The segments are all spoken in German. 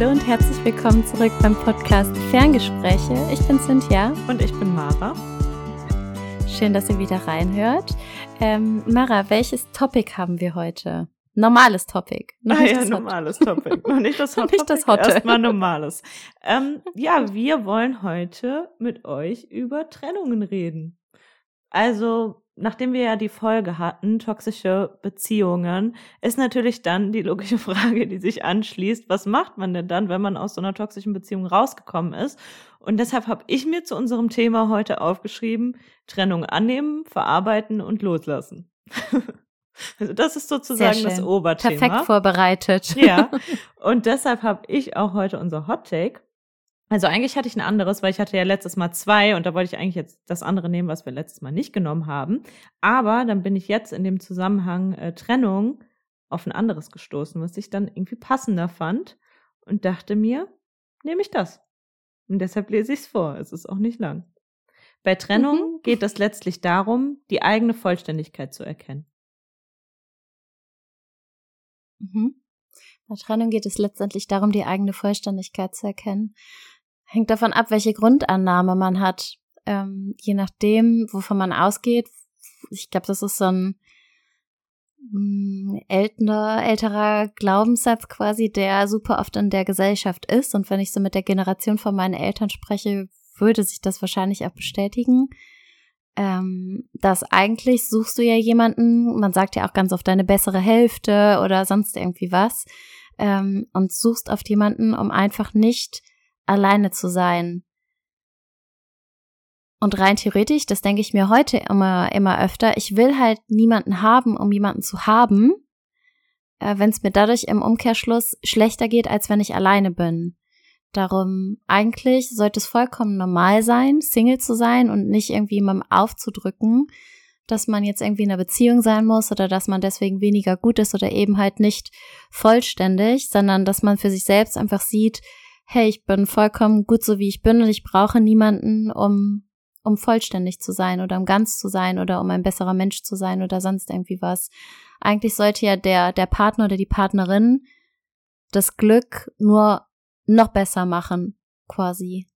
Hallo und herzlich willkommen zurück beim Podcast Ferngespräche. Ich bin Cynthia. Und ich bin Mara. Schön, dass ihr wieder reinhört. Ähm, Mara, welches Topic haben wir heute? Normales Topic. Noch ah, ja, normales Topic. Noch nicht das Hot nicht das Hotte. Erstmal normales. Ähm, ja, wir wollen heute mit euch über Trennungen reden. Also nachdem wir ja die Folge hatten, toxische Beziehungen, ist natürlich dann die logische Frage, die sich anschließt, was macht man denn dann, wenn man aus so einer toxischen Beziehung rausgekommen ist? Und deshalb habe ich mir zu unserem Thema heute aufgeschrieben, Trennung annehmen, verarbeiten und loslassen. Also das ist sozusagen das Oberthema. Perfekt vorbereitet. Ja. Und deshalb habe ich auch heute unser Hot Take. Also eigentlich hatte ich ein anderes, weil ich hatte ja letztes Mal zwei und da wollte ich eigentlich jetzt das andere nehmen, was wir letztes Mal nicht genommen haben. Aber dann bin ich jetzt in dem Zusammenhang äh, Trennung auf ein anderes gestoßen, was ich dann irgendwie passender fand und dachte mir, nehme ich das. Und deshalb lese ich es vor. Es ist auch nicht lang. Bei Trennung mhm. geht es letztlich darum, die eigene Vollständigkeit zu erkennen. Mhm. Bei Trennung geht es letztendlich darum, die eigene Vollständigkeit zu erkennen hängt davon ab, welche Grundannahme man hat. Ähm, je nachdem, wovon man ausgeht. Ich glaube, das ist so ein mm, älterer, älterer Glaubenssatz quasi, der super oft in der Gesellschaft ist. Und wenn ich so mit der Generation von meinen Eltern spreche, würde sich das wahrscheinlich auch bestätigen. Ähm, dass eigentlich suchst du ja jemanden, man sagt ja auch ganz oft deine bessere Hälfte oder sonst irgendwie was, ähm, und suchst auf jemanden, um einfach nicht alleine zu sein. Und rein theoretisch, das denke ich mir heute immer, immer öfter, ich will halt niemanden haben, um jemanden zu haben, äh, wenn es mir dadurch im Umkehrschluss schlechter geht, als wenn ich alleine bin. Darum, eigentlich sollte es vollkommen normal sein, Single zu sein und nicht irgendwie jemandem aufzudrücken, dass man jetzt irgendwie in einer Beziehung sein muss oder dass man deswegen weniger gut ist oder eben halt nicht vollständig, sondern dass man für sich selbst einfach sieht, hey, ich bin vollkommen gut so wie ich bin und ich brauche niemanden, um, um vollständig zu sein oder um ganz zu sein oder um ein besserer Mensch zu sein oder sonst irgendwie was. Eigentlich sollte ja der, der Partner oder die Partnerin das Glück nur noch besser machen, quasi.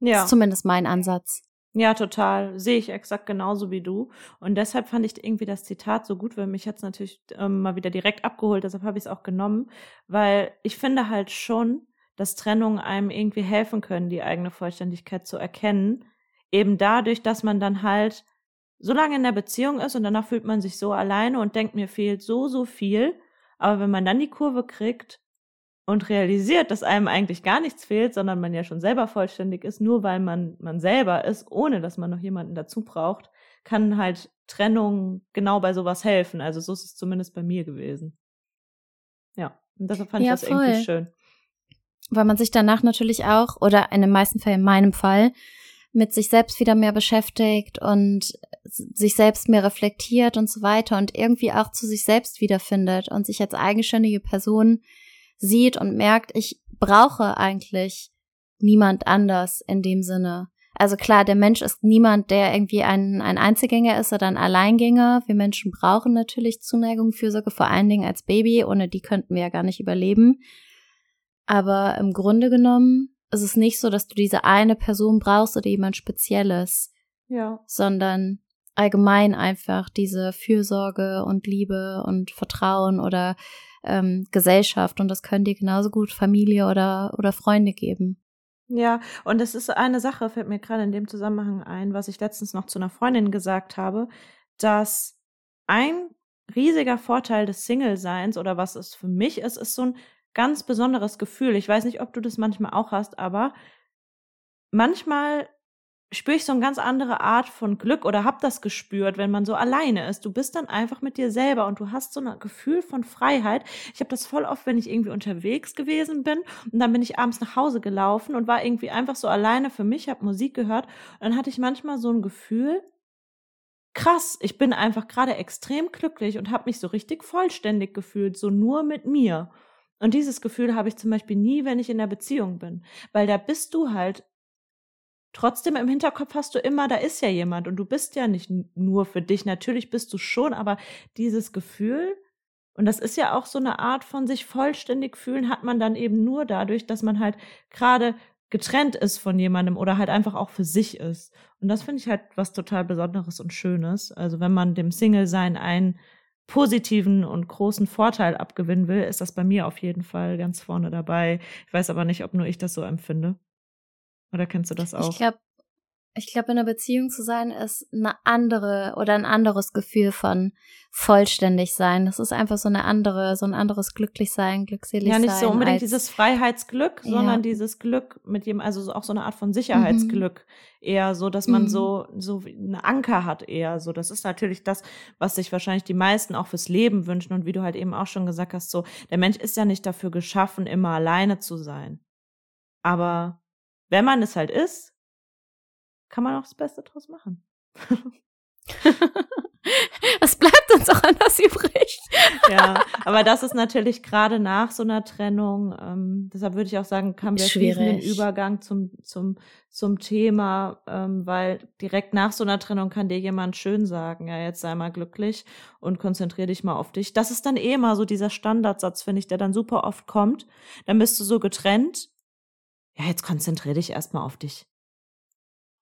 Ja. Das ist zumindest mein Ansatz. Ja, total. Sehe ich exakt genauso wie du. Und deshalb fand ich irgendwie das Zitat so gut, weil mich jetzt natürlich ähm, mal wieder direkt abgeholt, deshalb habe ich es auch genommen, weil ich finde halt schon, dass Trennungen einem irgendwie helfen können, die eigene Vollständigkeit zu erkennen. Eben dadurch, dass man dann halt so lange in der Beziehung ist und danach fühlt man sich so alleine und denkt, mir fehlt so, so viel. Aber wenn man dann die Kurve kriegt und realisiert, dass einem eigentlich gar nichts fehlt, sondern man ja schon selber vollständig ist, nur weil man man selber ist, ohne dass man noch jemanden dazu braucht, kann halt Trennung genau bei sowas helfen. Also so ist es zumindest bei mir gewesen. Ja, und deshalb fand ja, ich das voll. irgendwie schön weil man sich danach natürlich auch, oder in den meisten Fällen in meinem Fall, mit sich selbst wieder mehr beschäftigt und sich selbst mehr reflektiert und so weiter und irgendwie auch zu sich selbst wiederfindet und sich als eigenständige Person sieht und merkt, ich brauche eigentlich niemand anders in dem Sinne. Also klar, der Mensch ist niemand, der irgendwie ein, ein Einzelgänger ist oder ein Alleingänger. Wir Menschen brauchen natürlich Zuneigung, Fürsorge, vor allen Dingen als Baby. Ohne die könnten wir ja gar nicht überleben. Aber im Grunde genommen ist es nicht so, dass du diese eine Person brauchst oder jemand Spezielles. Ja. Sondern allgemein einfach diese Fürsorge und Liebe und Vertrauen oder ähm, Gesellschaft. Und das können dir genauso gut Familie oder, oder Freunde geben. Ja, und es ist eine Sache, fällt mir gerade in dem Zusammenhang ein, was ich letztens noch zu einer Freundin gesagt habe, dass ein riesiger Vorteil des Single-Seins oder was es für mich ist, ist so ein ganz besonderes Gefühl. Ich weiß nicht, ob du das manchmal auch hast, aber manchmal spüre ich so eine ganz andere Art von Glück oder hab das gespürt, wenn man so alleine ist. Du bist dann einfach mit dir selber und du hast so ein Gefühl von Freiheit. Ich habe das voll oft, wenn ich irgendwie unterwegs gewesen bin und dann bin ich abends nach Hause gelaufen und war irgendwie einfach so alleine für mich, habe Musik gehört und dann hatte ich manchmal so ein Gefühl, krass, ich bin einfach gerade extrem glücklich und habe mich so richtig vollständig gefühlt, so nur mit mir. Und dieses Gefühl habe ich zum Beispiel nie, wenn ich in der Beziehung bin. Weil da bist du halt trotzdem im Hinterkopf hast du immer, da ist ja jemand und du bist ja nicht nur für dich. Natürlich bist du schon, aber dieses Gefühl Und das ist ja auch so eine Art von sich vollständig fühlen, hat man dann eben nur dadurch, dass man halt gerade getrennt ist von jemandem oder halt einfach auch für sich ist. Und das finde ich halt was total Besonderes und Schönes. Also wenn man dem Single-Sein einen positiven und großen Vorteil abgewinnen will, ist das bei mir auf jeden Fall ganz vorne dabei. Ich weiß aber nicht, ob nur ich das so empfinde. Oder kennst du das auch? Ich glaube, ich glaube, in einer Beziehung zu sein ist eine andere oder ein anderes Gefühl von vollständig sein. Das ist einfach so eine andere, so ein anderes glücklich sein, glückselig sein. Ja, nicht so unbedingt als, dieses Freiheitsglück, ja. sondern dieses Glück mit jedem, also auch so eine Art von Sicherheitsglück. Mhm. Eher so, dass man mhm. so, so eine Anker hat eher so. Das ist natürlich das, was sich wahrscheinlich die meisten auch fürs Leben wünschen. Und wie du halt eben auch schon gesagt hast, so, der Mensch ist ja nicht dafür geschaffen, immer alleine zu sein. Aber wenn man es halt ist, kann man auch das Beste draus machen. Es bleibt uns auch anders übrig. ja, aber das ist natürlich gerade nach so einer Trennung, ähm, deshalb würde ich auch sagen, kam wir den Übergang zum, zum, zum Thema, ähm, weil direkt nach so einer Trennung kann dir jemand schön sagen, ja, jetzt sei mal glücklich und konzentrier dich mal auf dich. Das ist dann eh mal so dieser Standardsatz, finde ich, der dann super oft kommt. Dann bist du so getrennt. Ja, jetzt konzentrier dich erstmal auf dich.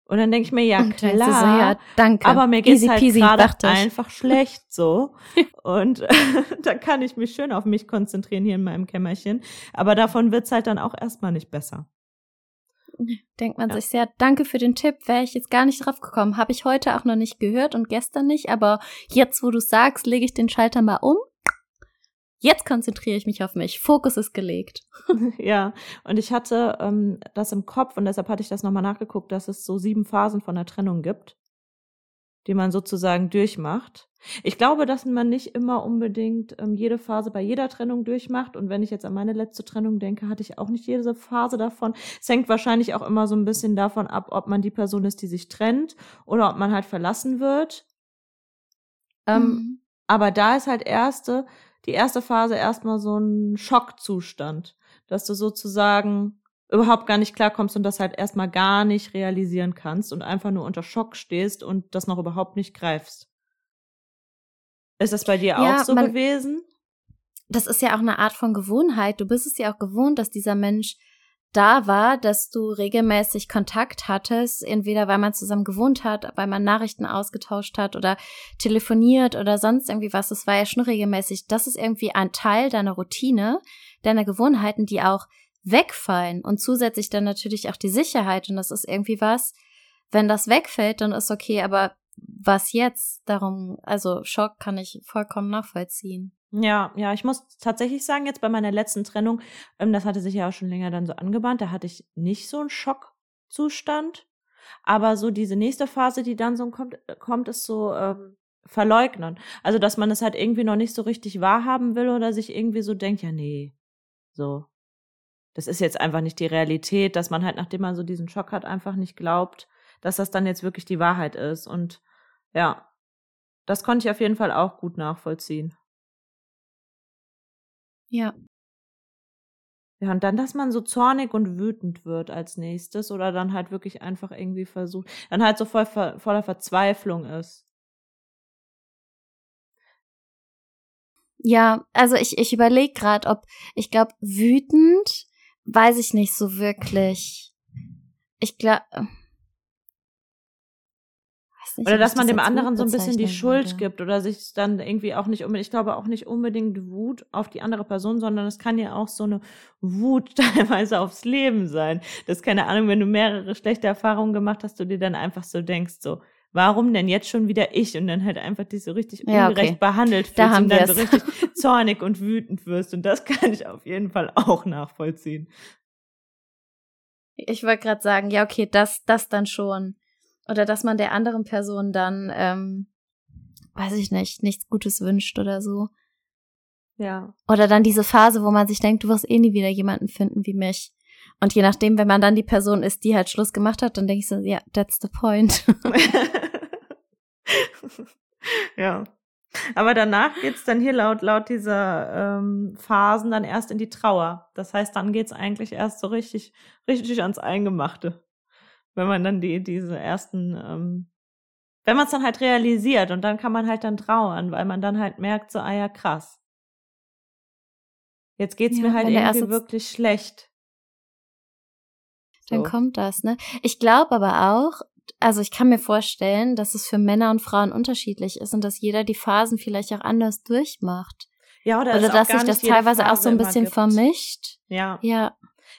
Und dann denke ich mir, ja klar, so, ja, danke. aber mir geht halt gerade einfach schlecht so. und äh, da kann ich mich schön auf mich konzentrieren hier in meinem Kämmerchen. Aber davon wird's halt dann auch erstmal nicht besser. Denkt man ja. sich sehr, danke für den Tipp, wäre ich jetzt gar nicht drauf gekommen. Habe ich heute auch noch nicht gehört und gestern nicht, aber jetzt, wo du sagst, lege ich den Schalter mal um Jetzt konzentriere ich mich auf mich. Fokus ist gelegt. ja, und ich hatte ähm, das im Kopf und deshalb hatte ich das nochmal nachgeguckt, dass es so sieben Phasen von der Trennung gibt, die man sozusagen durchmacht. Ich glaube, dass man nicht immer unbedingt ähm, jede Phase bei jeder Trennung durchmacht. Und wenn ich jetzt an meine letzte Trennung denke, hatte ich auch nicht jede Phase davon. Es hängt wahrscheinlich auch immer so ein bisschen davon ab, ob man die Person ist, die sich trennt oder ob man halt verlassen wird. Ähm, mhm. Aber da ist halt erste, die erste Phase erstmal so ein Schockzustand, dass du sozusagen überhaupt gar nicht klarkommst und das halt erstmal gar nicht realisieren kannst und einfach nur unter Schock stehst und das noch überhaupt nicht greifst. Ist das bei dir ja, auch so man, gewesen? Das ist ja auch eine Art von Gewohnheit. Du bist es ja auch gewohnt, dass dieser Mensch da war, dass du regelmäßig Kontakt hattest, entweder weil man zusammen gewohnt hat, weil man Nachrichten ausgetauscht hat oder telefoniert oder sonst irgendwie was. Das war ja schon regelmäßig. Das ist irgendwie ein Teil deiner Routine, deiner Gewohnheiten, die auch wegfallen und zusätzlich dann natürlich auch die Sicherheit. Und das ist irgendwie was, wenn das wegfällt, dann ist okay, aber was jetzt? Darum, also Schock kann ich vollkommen nachvollziehen. Ja, ja, ich muss tatsächlich sagen, jetzt bei meiner letzten Trennung, ähm, das hatte sich ja auch schon länger dann so angebahnt, da hatte ich nicht so einen Schockzustand. Aber so diese nächste Phase, die dann so kommt, kommt ist so ähm, verleugnen. Also, dass man es halt irgendwie noch nicht so richtig wahrhaben will oder sich irgendwie so denkt, ja, nee, so. Das ist jetzt einfach nicht die Realität, dass man halt, nachdem man so diesen Schock hat, einfach nicht glaubt, dass das dann jetzt wirklich die Wahrheit ist. Und ja, das konnte ich auf jeden Fall auch gut nachvollziehen. Ja. Ja, und dann, dass man so zornig und wütend wird als nächstes oder dann halt wirklich einfach irgendwie versucht, dann halt so voll, voller Verzweiflung ist. Ja, also ich, ich überlege gerade, ob, ich glaube, wütend weiß ich nicht so wirklich. Ich glaube nicht, oder dass man dem anderen so ein bisschen die Schuld würde. gibt oder sich dann irgendwie auch nicht unbedingt, ich glaube auch nicht unbedingt Wut auf die andere Person, sondern es kann ja auch so eine Wut teilweise aufs Leben sein. Das ist keine Ahnung, wenn du mehrere schlechte Erfahrungen gemacht hast, du dir dann einfach so denkst, so, warum denn jetzt schon wieder ich und dann halt einfach dich so richtig ja, ungerecht okay. behandelt fühlst da und dann so richtig zornig und wütend wirst und das kann ich auf jeden Fall auch nachvollziehen. Ich wollte gerade sagen, ja, okay, das, das dann schon. Oder dass man der anderen Person dann, ähm, weiß ich nicht, nichts Gutes wünscht oder so. Ja. Oder dann diese Phase, wo man sich denkt, du wirst eh nie wieder jemanden finden wie mich. Und je nachdem, wenn man dann die Person ist, die halt Schluss gemacht hat, dann denke ich so, ja, that's the point. ja. Aber danach geht's dann hier laut, laut dieser ähm, Phasen dann erst in die Trauer. Das heißt, dann geht's eigentlich erst so richtig, richtig ans Eingemachte wenn man dann die, diese ersten, ähm, wenn man es dann halt realisiert und dann kann man halt dann trauern, weil man dann halt merkt, so, ah ja, krass. Jetzt geht's ja, mir halt irgendwie wirklich schlecht. Dann kommt das, ne? Ich glaube aber auch, also ich kann mir vorstellen, dass es für Männer und Frauen unterschiedlich ist und dass jeder die Phasen vielleicht auch anders durchmacht. Ja, oder, oder dass sich das teilweise Phase auch so ein bisschen vermischt. Ja. Ja.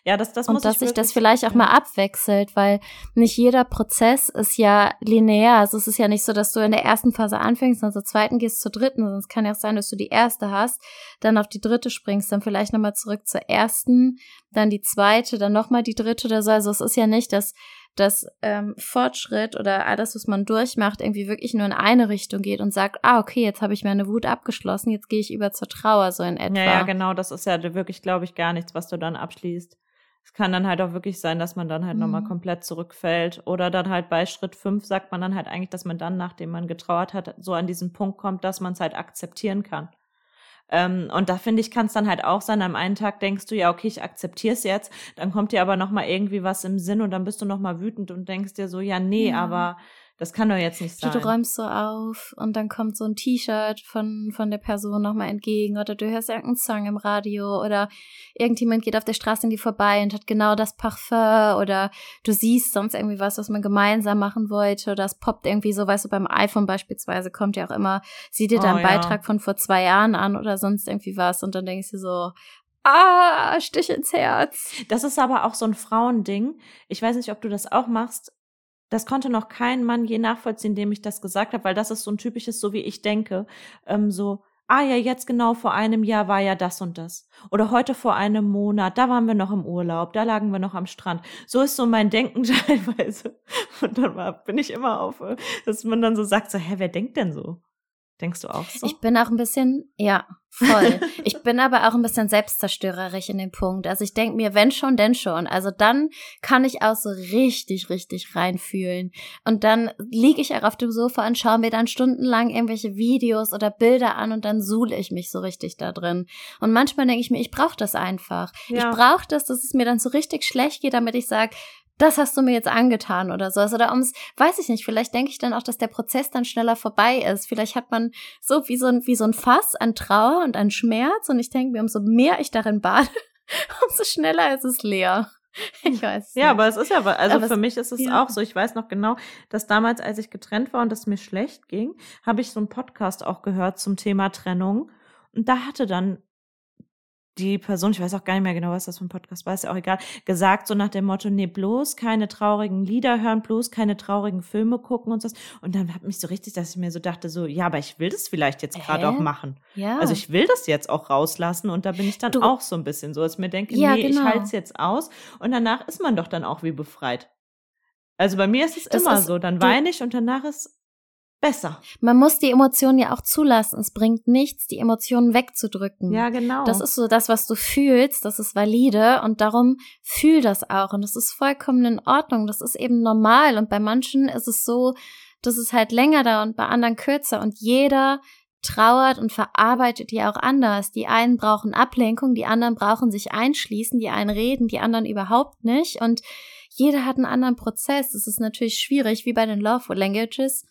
Ja, das, das und muss dass sich das vielleicht auch mal abwechselt, weil nicht jeder Prozess ist ja linear. Also es ist ja nicht so, dass du in der ersten Phase anfängst und zur zweiten gehst zur dritten. Sonst kann ja auch sein, dass du die erste hast, dann auf die dritte springst, dann vielleicht nochmal zurück zur ersten, dann die zweite, dann nochmal die dritte oder so. Also es ist ja nicht, dass dass ähm, Fortschritt oder alles, was man durchmacht, irgendwie wirklich nur in eine Richtung geht und sagt, ah, okay, jetzt habe ich meine Wut abgeschlossen, jetzt gehe ich über zur Trauer, so in etwa. Ja, ja, genau, das ist ja wirklich, glaube ich, gar nichts, was du dann abschließt. Es kann dann halt auch wirklich sein, dass man dann halt mhm. nochmal komplett zurückfällt. Oder dann halt bei Schritt fünf sagt man dann halt eigentlich, dass man dann, nachdem man getrauert hat, so an diesen Punkt kommt, dass man es halt akzeptieren kann. Ähm, und da finde ich, kann es dann halt auch sein, am einen Tag denkst du, ja, okay, ich akzeptiere es jetzt, dann kommt dir aber nochmal irgendwie was im Sinn und dann bist du nochmal wütend und denkst dir so, ja, nee, ja. aber das kann doch jetzt nicht sein. Du, räumst so auf und dann kommt so ein T-Shirt von, von der Person nochmal entgegen oder du hörst irgendeinen Song im Radio oder irgendjemand geht auf der Straße in die vorbei und hat genau das Parfum oder du siehst sonst irgendwie was, was man gemeinsam machen wollte oder es poppt irgendwie so, weißt du, beim iPhone beispielsweise kommt ja auch immer, sieh dir da einen oh, ja. Beitrag von vor zwei Jahren an oder sonst irgendwie was und dann denkst du so, Ah, Stich ins Herz. Das ist aber auch so ein Frauending. Ich weiß nicht, ob du das auch machst das konnte noch kein Mann je nachvollziehen, dem ich das gesagt habe, weil das ist so ein typisches, so wie ich denke, ähm, so, ah ja, jetzt genau vor einem Jahr war ja das und das. Oder heute vor einem Monat, da waren wir noch im Urlaub, da lagen wir noch am Strand. So ist so mein Denken teilweise. Und dann war, bin ich immer auf, dass man dann so sagt, so, hä, wer denkt denn so? Denkst du auch so? Ich bin auch ein bisschen, ja, voll. ich bin aber auch ein bisschen selbstzerstörerisch in dem Punkt. Also ich denke mir, wenn schon, denn schon. Also dann kann ich auch so richtig, richtig reinfühlen. Und dann liege ich auch auf dem Sofa und schaue mir dann stundenlang irgendwelche Videos oder Bilder an und dann suhle ich mich so richtig da drin. Und manchmal denke ich mir, ich brauche das einfach. Ja. Ich brauche das, dass es mir dann so richtig schlecht geht, damit ich sage, das hast du mir jetzt angetan oder so. Oder ums, weiß ich nicht, vielleicht denke ich dann auch, dass der Prozess dann schneller vorbei ist. Vielleicht hat man so wie so ein, wie so ein Fass an Trauer und an Schmerz und ich denke mir, umso mehr ich darin bade, umso schneller ist es leer. Ich weiß. Ja, aber es ist ja, also aber für mich ist es ja. auch so. Ich weiß noch genau, dass damals, als ich getrennt war und es mir schlecht ging, habe ich so einen Podcast auch gehört zum Thema Trennung. Und da hatte dann die Person, ich weiß auch gar nicht mehr genau, was das für ein Podcast war, ist ja auch egal, gesagt so nach dem Motto, nee, bloß keine traurigen Lieder hören, bloß keine traurigen Filme gucken und so. Und dann hat mich so richtig, dass ich mir so dachte, so, ja, aber ich will das vielleicht jetzt gerade auch machen. Ja. Also ich will das jetzt auch rauslassen und da bin ich dann du, auch so ein bisschen so, dass ich mir denke, ja, nee, genau. ich halte es jetzt aus und danach ist man doch dann auch wie befreit. Also bei mir ist es das immer ist, so, dann weine ich und danach ist besser. Man muss die Emotionen ja auch zulassen. Es bringt nichts, die Emotionen wegzudrücken. Ja, genau. Das ist so das, was du fühlst, das ist valide und darum fühl das auch und das ist vollkommen in Ordnung. Das ist eben normal und bei manchen ist es so, dass es halt länger da und bei anderen kürzer und jeder trauert und verarbeitet ja auch anders. Die einen brauchen Ablenkung, die anderen brauchen sich einschließen, die einen reden, die anderen überhaupt nicht und jeder hat einen anderen Prozess. Das ist natürlich schwierig, wie bei den Love Languages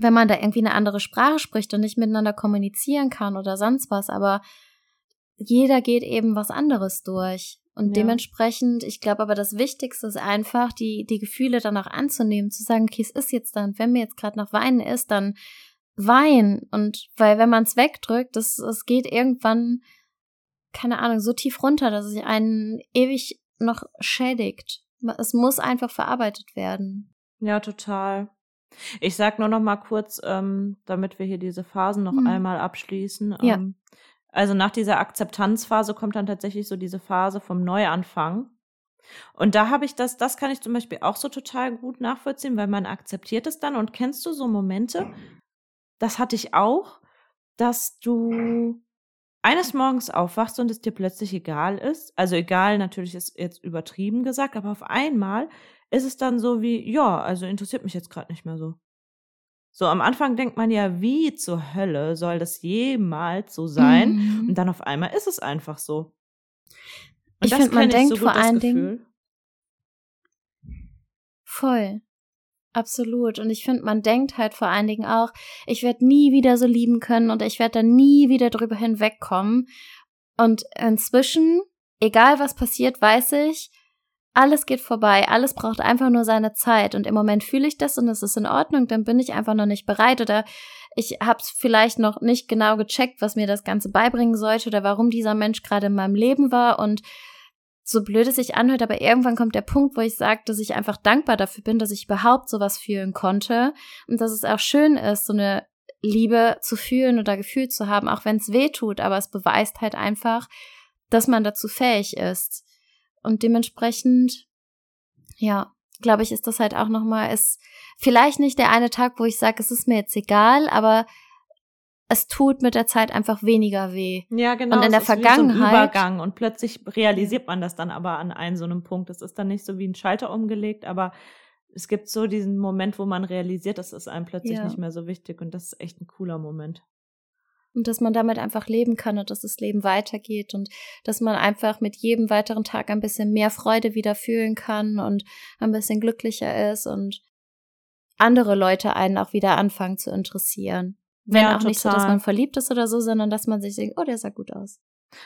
wenn man da irgendwie eine andere Sprache spricht und nicht miteinander kommunizieren kann oder sonst was, aber jeder geht eben was anderes durch. Und ja. dementsprechend, ich glaube aber das Wichtigste ist einfach, die, die Gefühle dann auch anzunehmen, zu sagen, okay, es ist jetzt dann, wenn mir jetzt gerade noch Weinen ist, dann wein. Und weil wenn man es wegdrückt, das, es geht irgendwann, keine Ahnung, so tief runter, dass es einen ewig noch schädigt. Es muss einfach verarbeitet werden. Ja, total. Ich sag nur noch mal kurz, ähm, damit wir hier diese Phasen noch mhm. einmal abschließen. Ja. Ähm, also nach dieser Akzeptanzphase kommt dann tatsächlich so diese Phase vom Neuanfang. Und da habe ich das, das kann ich zum Beispiel auch so total gut nachvollziehen, weil man akzeptiert es dann. Und kennst du so Momente, das hatte ich auch, dass du eines Morgens aufwachst und es dir plötzlich egal ist. Also egal, natürlich ist jetzt übertrieben gesagt, aber auf einmal ist es dann so wie, ja, also interessiert mich jetzt gerade nicht mehr so. So, am Anfang denkt man ja, wie zur Hölle soll das jemals so sein? Mhm. Und dann auf einmal ist es einfach so. Und ich finde, man denkt so vor allen Dingen. Voll. Absolut. Und ich finde, man denkt halt vor allen Dingen auch, ich werde nie wieder so lieben können und ich werde da nie wieder drüber hinwegkommen. Und inzwischen, egal was passiert, weiß ich, alles geht vorbei, alles braucht einfach nur seine Zeit. Und im Moment fühle ich das und es ist in Ordnung, dann bin ich einfach noch nicht bereit oder ich habe es vielleicht noch nicht genau gecheckt, was mir das Ganze beibringen sollte oder warum dieser Mensch gerade in meinem Leben war. Und so blöd es sich anhört, aber irgendwann kommt der Punkt, wo ich sage, dass ich einfach dankbar dafür bin, dass ich überhaupt sowas fühlen konnte und dass es auch schön ist, so eine Liebe zu fühlen oder gefühlt zu haben, auch wenn es weh tut, aber es beweist halt einfach, dass man dazu fähig ist. Und dementsprechend, ja, glaube ich, ist das halt auch nochmal, ist vielleicht nicht der eine Tag, wo ich sage, es ist mir jetzt egal, aber es tut mit der Zeit einfach weniger weh. Ja, genau. Und in der Vergangenheit. So ein Übergang und plötzlich realisiert man das dann aber an einem so einem Punkt. Das ist dann nicht so wie ein Schalter umgelegt, aber es gibt so diesen Moment, wo man realisiert, das ist einem plötzlich ja. nicht mehr so wichtig und das ist echt ein cooler Moment. Und dass man damit einfach leben kann und dass das Leben weitergeht und dass man einfach mit jedem weiteren Tag ein bisschen mehr Freude wieder fühlen kann und ein bisschen glücklicher ist und andere Leute einen auch wieder anfangen zu interessieren. Wenn ja, auch total. nicht so, dass man verliebt ist oder so, sondern dass man sich denkt, oh, der sah gut aus.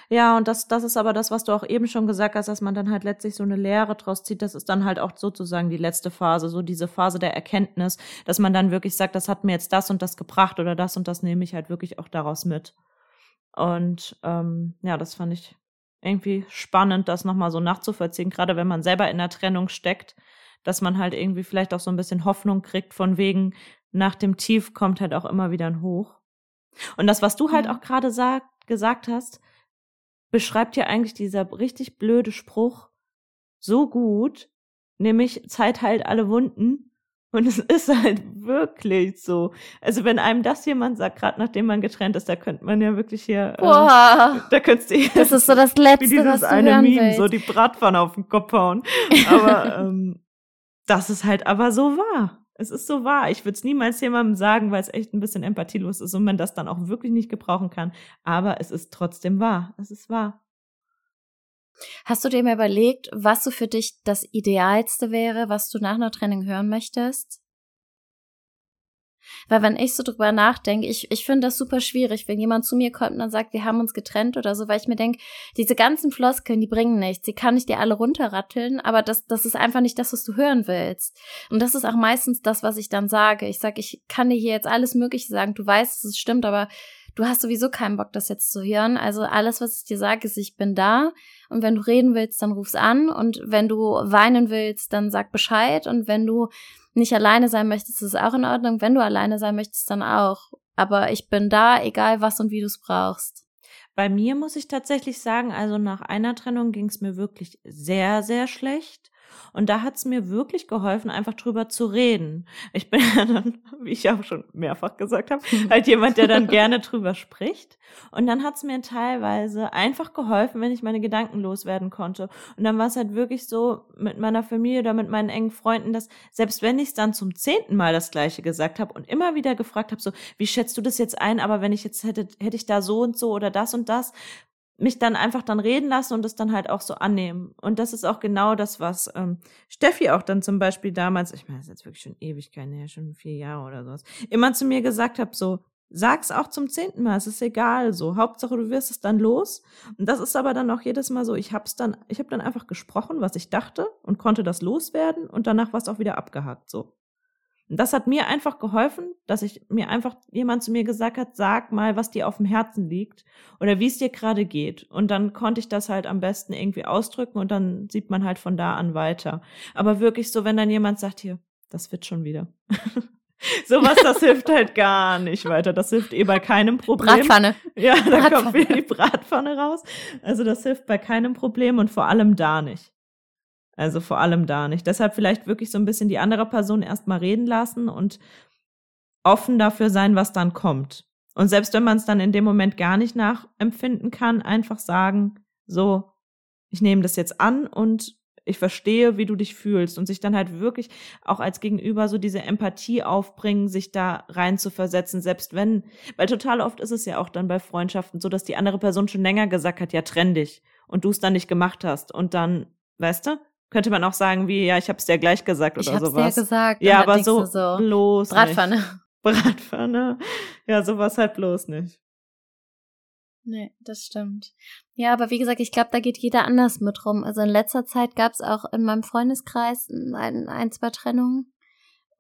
Ja, und das, das ist aber das, was du auch eben schon gesagt hast, dass man dann halt letztlich so eine Lehre draus zieht. Das ist dann halt auch sozusagen die letzte Phase, so diese Phase der Erkenntnis, dass man dann wirklich sagt, das hat mir jetzt das und das gebracht oder das und das nehme ich halt wirklich auch daraus mit. Und ähm, ja, das fand ich irgendwie spannend, das nochmal so nachzuvollziehen, gerade wenn man selber in der Trennung steckt, dass man halt irgendwie vielleicht auch so ein bisschen Hoffnung kriegt, von wegen, nach dem Tief kommt halt auch immer wieder ein Hoch. Und das, was du halt auch gerade gesagt hast, beschreibt ja eigentlich dieser richtig blöde Spruch so gut, nämlich Zeit heilt alle Wunden. Und es ist halt wirklich so. Also wenn einem das jemand sagt, gerade nachdem man getrennt ist, da könnte man ja wirklich hier, Boah, äh, da könntest du das ist so das Letzte, wie dieses was du eine Meme, willst. so die Bratpfanne auf den Kopf hauen. Aber ähm, das ist halt aber so wahr. Es ist so wahr. Ich würde es niemals jemandem sagen, weil es echt ein bisschen empathielos ist und man das dann auch wirklich nicht gebrauchen kann. Aber es ist trotzdem wahr. Es ist wahr. Hast du dir mal überlegt, was so für dich das Idealste wäre, was du nach einer Trennung hören möchtest? Weil wenn ich so drüber nachdenke, ich, ich finde das super schwierig, wenn jemand zu mir kommt und dann sagt, wir haben uns getrennt oder so, weil ich mir denke, diese ganzen Floskeln, die bringen nichts. Sie kann ich dir alle runterratteln, aber das, das ist einfach nicht das, was du hören willst. Und das ist auch meistens das, was ich dann sage. Ich sage, ich kann dir hier jetzt alles Mögliche sagen, du weißt, es stimmt, aber du hast sowieso keinen Bock, das jetzt zu hören. Also alles, was ich dir sage, ist, ich bin da. Und wenn du reden willst, dann ruf's an. Und wenn du weinen willst, dann sag Bescheid. Und wenn du nicht alleine sein möchtest, ist es auch in Ordnung. Wenn du alleine sein möchtest, dann auch. Aber ich bin da, egal was und wie du es brauchst. Bei mir muss ich tatsächlich sagen, also nach einer Trennung ging es mir wirklich sehr, sehr schlecht. Und da hat es mir wirklich geholfen, einfach drüber zu reden. Ich bin ja dann, wie ich auch schon mehrfach gesagt habe, halt jemand, der dann gerne drüber spricht. Und dann hat es mir teilweise einfach geholfen, wenn ich meine Gedanken loswerden konnte. Und dann war es halt wirklich so mit meiner Familie oder mit meinen engen Freunden, dass selbst wenn ich es dann zum zehnten Mal das Gleiche gesagt habe und immer wieder gefragt habe, so, wie schätzt du das jetzt ein? Aber wenn ich jetzt hätte, hätte ich da so und so oder das und das, mich dann einfach dann reden lassen und es dann halt auch so annehmen. Und das ist auch genau das, was ähm, Steffi auch dann zum Beispiel damals, ich meine, das ist jetzt wirklich schon Ewigkeiten her, schon vier Jahre oder sowas, immer zu mir gesagt hat, so, sag's auch zum zehnten Mal, es ist egal, so, Hauptsache du wirst es dann los. Und das ist aber dann auch jedes Mal so, ich hab's dann, ich habe dann einfach gesprochen, was ich dachte und konnte das loswerden und danach war es auch wieder abgehakt, so. Und das hat mir einfach geholfen, dass ich mir einfach jemand zu mir gesagt hat, sag mal, was dir auf dem Herzen liegt oder wie es dir gerade geht. Und dann konnte ich das halt am besten irgendwie ausdrücken und dann sieht man halt von da an weiter. Aber wirklich so, wenn dann jemand sagt, hier, das wird schon wieder. Sowas, das hilft halt gar nicht weiter. Das hilft eh bei keinem Problem. Bratpfanne. Ja, da Bratpfanne. kommt wieder die Bratpfanne raus. Also das hilft bei keinem Problem und vor allem da nicht. Also vor allem da nicht. Deshalb vielleicht wirklich so ein bisschen die andere Person erstmal reden lassen und offen dafür sein, was dann kommt. Und selbst wenn man es dann in dem Moment gar nicht nachempfinden kann, einfach sagen, so, ich nehme das jetzt an und ich verstehe, wie du dich fühlst und sich dann halt wirklich auch als Gegenüber so diese Empathie aufbringen, sich da rein zu versetzen, selbst wenn, weil total oft ist es ja auch dann bei Freundschaften so, dass die andere Person schon länger gesagt hat, ja, trenn dich und du es dann nicht gemacht hast und dann, weißt du, könnte man auch sagen, wie, ja, ich hab's dir gleich gesagt oder ich hab's sowas. Dir gesagt, ja, aber so, so bloß Bratpfanne. Nicht. Bratpfanne. Ja, sowas halt bloß nicht. Nee, das stimmt. Ja, aber wie gesagt, ich glaube, da geht jeder anders mit rum. Also in letzter Zeit gab es auch in meinem Freundeskreis ein, ein, zwei Trennungen.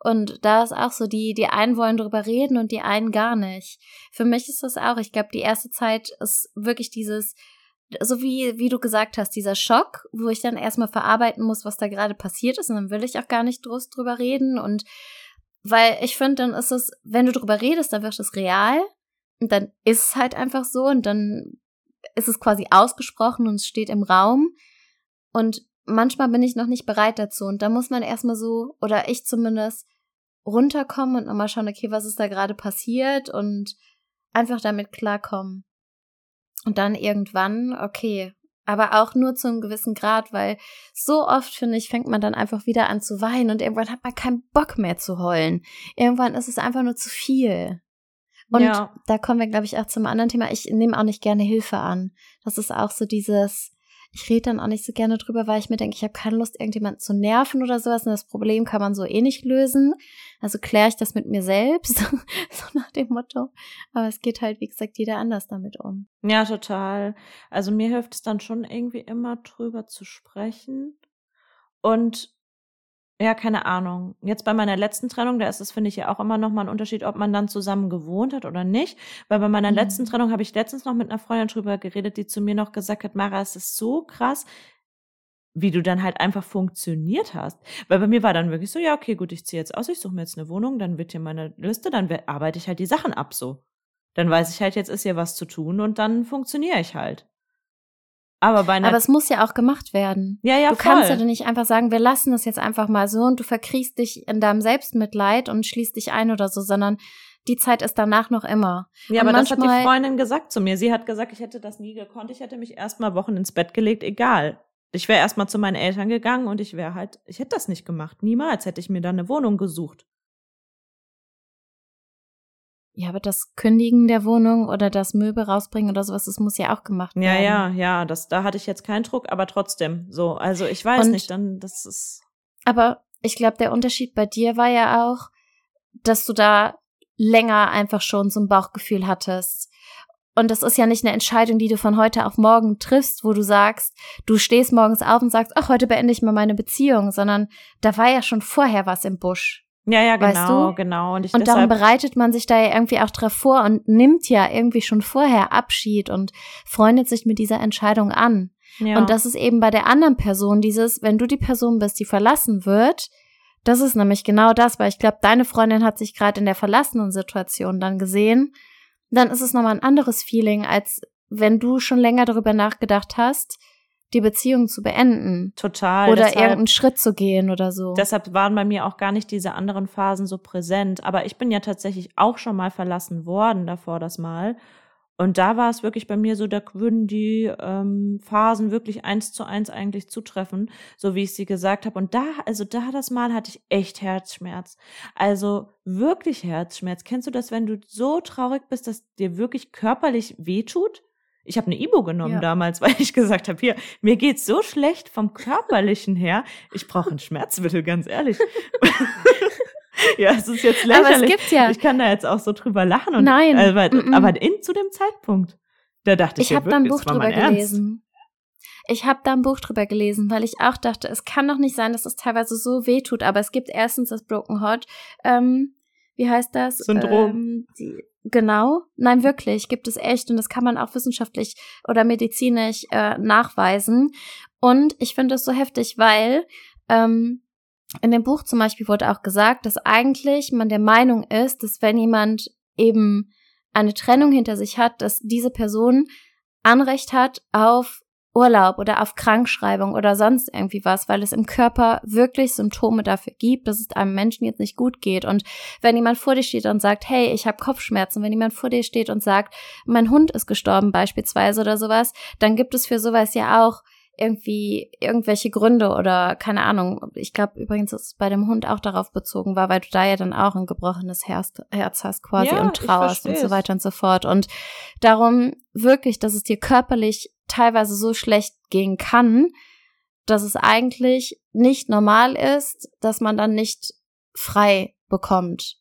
Und da ist auch so, die, die einen wollen drüber reden und die einen gar nicht. Für mich ist das auch, ich glaube, die erste Zeit ist wirklich dieses, so wie, wie du gesagt hast, dieser Schock, wo ich dann erstmal verarbeiten muss, was da gerade passiert ist. Und dann will ich auch gar nicht drüber reden. Und weil ich finde, dann ist es, wenn du drüber redest, dann wird es real. Und dann ist es halt einfach so. Und dann ist es quasi ausgesprochen und es steht im Raum. Und manchmal bin ich noch nicht bereit dazu. Und da muss man erstmal so, oder ich zumindest, runterkommen und nochmal schauen, okay, was ist da gerade passiert und einfach damit klarkommen. Und dann irgendwann, okay, aber auch nur zu einem gewissen Grad, weil so oft, finde ich, fängt man dann einfach wieder an zu weinen und irgendwann hat man keinen Bock mehr zu heulen. Irgendwann ist es einfach nur zu viel. Und ja. da kommen wir, glaube ich, auch zum anderen Thema. Ich nehme auch nicht gerne Hilfe an. Das ist auch so dieses, ich rede dann auch nicht so gerne drüber, weil ich mir denke, ich habe keine Lust, irgendjemanden zu nerven oder sowas. Und das Problem kann man so eh nicht lösen. Also kläre ich das mit mir selbst, so nach dem Motto. Aber es geht halt, wie gesagt, jeder anders damit um. Ja, total. Also mir hilft es dann schon irgendwie immer drüber zu sprechen. Und ja, keine Ahnung. Jetzt bei meiner letzten Trennung, da ist es, finde ich, ja auch immer noch mal ein Unterschied, ob man dann zusammen gewohnt hat oder nicht. Weil bei meiner mhm. letzten Trennung habe ich letztens noch mit einer Freundin drüber geredet, die zu mir noch gesagt hat, Mara, es ist so krass, wie du dann halt einfach funktioniert hast. Weil bei mir war dann wirklich so, ja, okay, gut, ich ziehe jetzt aus, ich suche mir jetzt eine Wohnung, dann wird hier meine Liste, dann arbeite ich halt die Sachen ab so. Dann weiß ich halt, jetzt ist hier was zu tun und dann funktioniere ich halt. Aber, bei einer Aber es muss ja auch gemacht werden. Ja, ja, Du voll. kannst ja nicht einfach sagen, wir lassen das jetzt einfach mal so und du verkriechst dich in deinem Selbstmitleid und schließt dich ein oder so, sondern die Zeit ist danach noch immer. Ja, und aber das hat die Freundin gesagt zu mir. Sie hat gesagt, ich hätte das nie gekonnt. Ich hätte mich erstmal Wochen ins Bett gelegt, egal. Ich wäre erstmal zu meinen Eltern gegangen und ich wäre halt, ich hätte das nicht gemacht. Niemals hätte ich mir da eine Wohnung gesucht. Ja, aber das Kündigen der Wohnung oder das Möbel rausbringen oder sowas, das muss ja auch gemacht werden. Ja, ja, ja, das, da hatte ich jetzt keinen Druck, aber trotzdem, so, also ich weiß Und, nicht, dann, das ist. Aber ich glaube, der Unterschied bei dir war ja auch, dass du da länger einfach schon so ein Bauchgefühl hattest. Und das ist ja nicht eine Entscheidung, die du von heute auf morgen triffst, wo du sagst, du stehst morgens auf und sagst, ach, heute beende ich mal meine Beziehung, sondern da war ja schon vorher was im Busch. Ja, ja, genau, weißt du? genau. Und, ich und darum bereitet man sich da ja irgendwie auch drauf vor und nimmt ja irgendwie schon vorher Abschied und freundet sich mit dieser Entscheidung an. Ja. Und das ist eben bei der anderen Person dieses, wenn du die Person bist, die verlassen wird, das ist nämlich genau das, weil ich glaube, deine Freundin hat sich gerade in der verlassenen Situation dann gesehen. Dann ist es nochmal ein anderes Feeling, als wenn du schon länger darüber nachgedacht hast, die Beziehung zu beenden. Total. Oder deshalb, irgendeinen Schritt zu gehen oder so. Deshalb waren bei mir auch gar nicht diese anderen Phasen so präsent. Aber ich bin ja tatsächlich auch schon mal verlassen worden davor das Mal. Und da war es wirklich bei mir so, da würden die ähm, Phasen wirklich eins zu eins eigentlich zutreffen, so wie ich sie gesagt habe. Und da, also da das Mal hatte ich echt Herzschmerz. Also wirklich Herzschmerz. Kennst du das, wenn du so traurig bist, dass dir wirklich körperlich wehtut? Ich habe eine Ibo genommen ja. damals, weil ich gesagt habe, hier, mir geht's so schlecht vom körperlichen her, ich brauche ein Schmerzmittel, ganz ehrlich. ja, es ist jetzt lächerlich. Aber es gibt ja. Ich kann da jetzt auch so drüber lachen und Nein. Also, aber, mm -mm. aber in zu dem Zeitpunkt, da dachte ich, ich habe da ein Buch drüber gelesen. Ich habe da ein Buch drüber gelesen, weil ich auch dachte, es kann doch nicht sein, dass es teilweise so weh tut. Aber es gibt erstens das Broken Heart. Ähm, wie heißt das? Syndrom. Ähm, die, Genau, nein, wirklich, gibt es echt und das kann man auch wissenschaftlich oder medizinisch äh, nachweisen. Und ich finde es so heftig, weil ähm, in dem Buch zum Beispiel wurde auch gesagt, dass eigentlich man der Meinung ist, dass wenn jemand eben eine Trennung hinter sich hat, dass diese Person Anrecht hat auf Urlaub oder auf Krankschreibung oder sonst irgendwie was, weil es im Körper wirklich Symptome dafür gibt, dass es einem Menschen jetzt nicht gut geht. Und wenn jemand vor dir steht und sagt, hey, ich habe Kopfschmerzen, wenn jemand vor dir steht und sagt, mein Hund ist gestorben beispielsweise oder sowas, dann gibt es für sowas ja auch irgendwie irgendwelche Gründe oder keine Ahnung. Ich glaube übrigens, dass es bei dem Hund auch darauf bezogen war, weil du da ja dann auch ein gebrochenes Herz, Herz hast quasi ja, und trauerst und so weiter und so fort. Und darum wirklich, dass es dir körperlich teilweise so schlecht gehen kann, dass es eigentlich nicht normal ist, dass man dann nicht frei bekommt.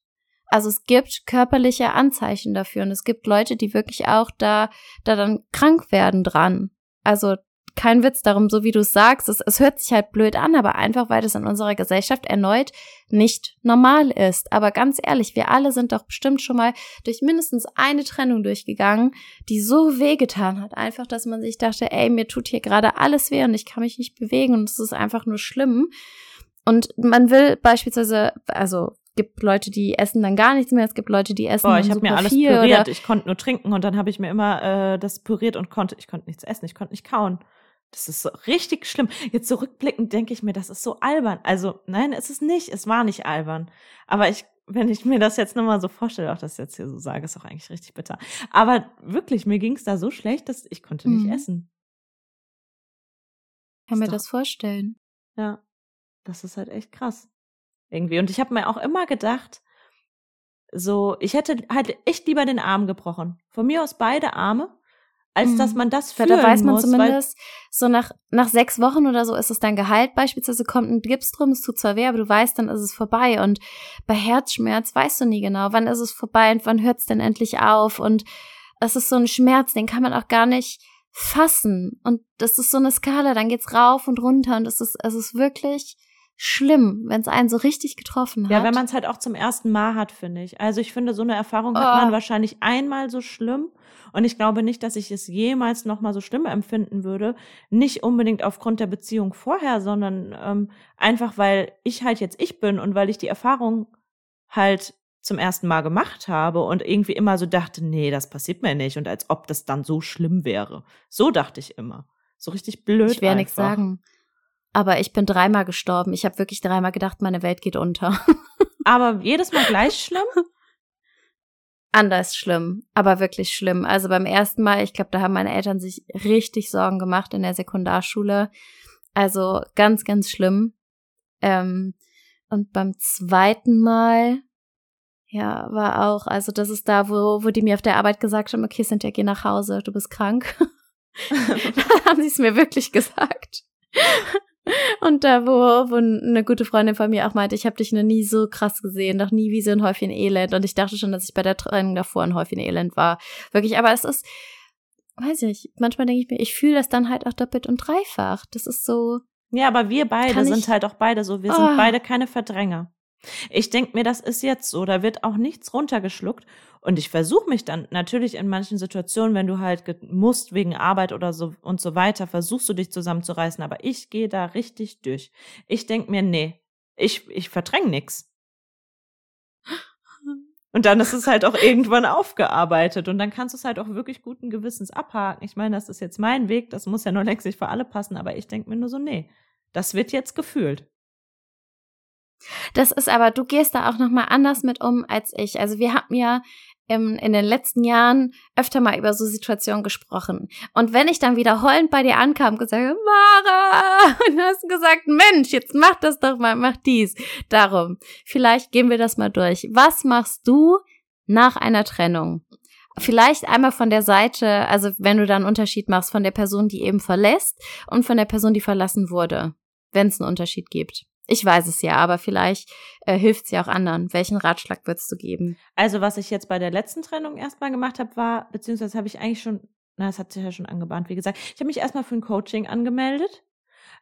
also es gibt körperliche Anzeichen dafür und es gibt Leute, die wirklich auch da, da dann krank werden dran. Also kein Witz darum, so wie du es sagst, es, es hört sich halt blöd an, aber einfach, weil das in unserer Gesellschaft erneut nicht normal ist. Aber ganz ehrlich, wir alle sind doch bestimmt schon mal durch mindestens eine Trennung durchgegangen, die so wehgetan hat. Einfach, dass man sich dachte, ey, mir tut hier gerade alles weh und ich kann mich nicht bewegen und es ist einfach nur schlimm. Und man will beispielsweise, also gibt Leute, die essen dann gar nichts mehr. Es gibt Leute, die essen Boah, ich habe mir alles püriert. Ich konnte nur trinken und dann habe ich mir immer äh, das püriert und konnte. Ich konnte nichts essen. Ich konnte nicht kauen. Das ist so richtig schlimm. Jetzt zurückblickend denke ich mir, das ist so albern. Also nein, es ist nicht. Es war nicht albern. Aber ich, wenn ich mir das jetzt nochmal so vorstelle, auch das jetzt hier so sage, ist auch eigentlich richtig bitter. Aber wirklich, mir ging es da so schlecht, dass ich konnte nicht mhm. essen. Kann mir das vorstellen. Ja, das ist halt echt krass irgendwie. Und ich habe mir auch immer gedacht, so, ich hätte halt echt lieber den Arm gebrochen. Von mir aus beide Arme, als mhm. dass man das fühlen Da weiß man muss, zumindest, so nach, nach sechs Wochen oder so ist es dein Gehalt beispielsweise, kommt ein Gips drum, es tut zwar weh, aber du weißt, dann ist es vorbei. Und bei Herzschmerz weißt du nie genau, wann ist es vorbei und wann hört es denn endlich auf. Und es ist so ein Schmerz, den kann man auch gar nicht fassen. Und das ist so eine Skala, dann geht's rauf und runter und es ist, es ist wirklich, schlimm, wenn es einen so richtig getroffen hat. Ja, wenn man es halt auch zum ersten Mal hat, finde ich. Also ich finde, so eine Erfahrung hat man oh. wahrscheinlich einmal so schlimm. Und ich glaube nicht, dass ich es jemals noch mal so schlimm empfinden würde. Nicht unbedingt aufgrund der Beziehung vorher, sondern ähm, einfach, weil ich halt jetzt ich bin und weil ich die Erfahrung halt zum ersten Mal gemacht habe und irgendwie immer so dachte, nee, das passiert mir nicht und als ob das dann so schlimm wäre. So dachte ich immer. So richtig blöd. Ich werde nichts sagen. Aber ich bin dreimal gestorben. Ich habe wirklich dreimal gedacht, meine Welt geht unter. Aber jedes Mal gleich schlimm? Anders schlimm, aber wirklich schlimm. Also beim ersten Mal, ich glaube, da haben meine Eltern sich richtig Sorgen gemacht in der Sekundarschule. Also ganz, ganz schlimm. Ähm, und beim zweiten Mal, ja, war auch, also das ist da, wo, wo die mir auf der Arbeit gesagt haben, okay, Cynthia, geh nach Hause, du bist krank. da haben sie es mir wirklich gesagt. Und da, wo, wo eine gute Freundin von mir auch meinte, ich habe dich noch nie so krass gesehen, noch nie wie so ein Häufchen Elend. Und ich dachte schon, dass ich bei der Trennung davor ein Häufchen Elend war. Wirklich, aber es ist, weiß ich, manchmal denke ich mir, ich fühle das dann halt auch doppelt und dreifach. Das ist so. Ja, aber wir beide sind halt auch beide so. Wir oh. sind beide keine Verdränger. Ich denke mir, das ist jetzt so, da wird auch nichts runtergeschluckt. Und ich versuche mich dann natürlich in manchen Situationen, wenn du halt musst wegen Arbeit oder so und so weiter, versuchst du dich zusammenzureißen, aber ich gehe da richtig durch. Ich denk mir, nee, ich, ich verdräng nix. Und dann ist es halt auch irgendwann aufgearbeitet und dann kannst du es halt auch wirklich guten Gewissens abhaken. Ich meine, das ist jetzt mein Weg, das muss ja nur längst nicht für alle passen, aber ich denk mir nur so, nee, das wird jetzt gefühlt. Das ist aber, du gehst da auch nochmal anders mit um als ich. Also wir haben ja im, in den letzten Jahren öfter mal über so Situationen gesprochen. Und wenn ich dann wieder heulend bei dir ankam und gesagt habe, Mara, und du hast gesagt, Mensch, jetzt mach das doch mal, mach dies. Darum, vielleicht gehen wir das mal durch. Was machst du nach einer Trennung? Vielleicht einmal von der Seite, also wenn du da einen Unterschied machst, von der Person, die eben verlässt und von der Person, die verlassen wurde, wenn es einen Unterschied gibt. Ich weiß es ja, aber vielleicht äh, hilft es ja auch anderen. Welchen Ratschlag würdest du geben? Also, was ich jetzt bei der letzten Trennung erstmal gemacht habe, war, beziehungsweise habe ich eigentlich schon, na, das hat sich ja schon angebahnt, wie gesagt, ich habe mich erstmal für ein Coaching angemeldet.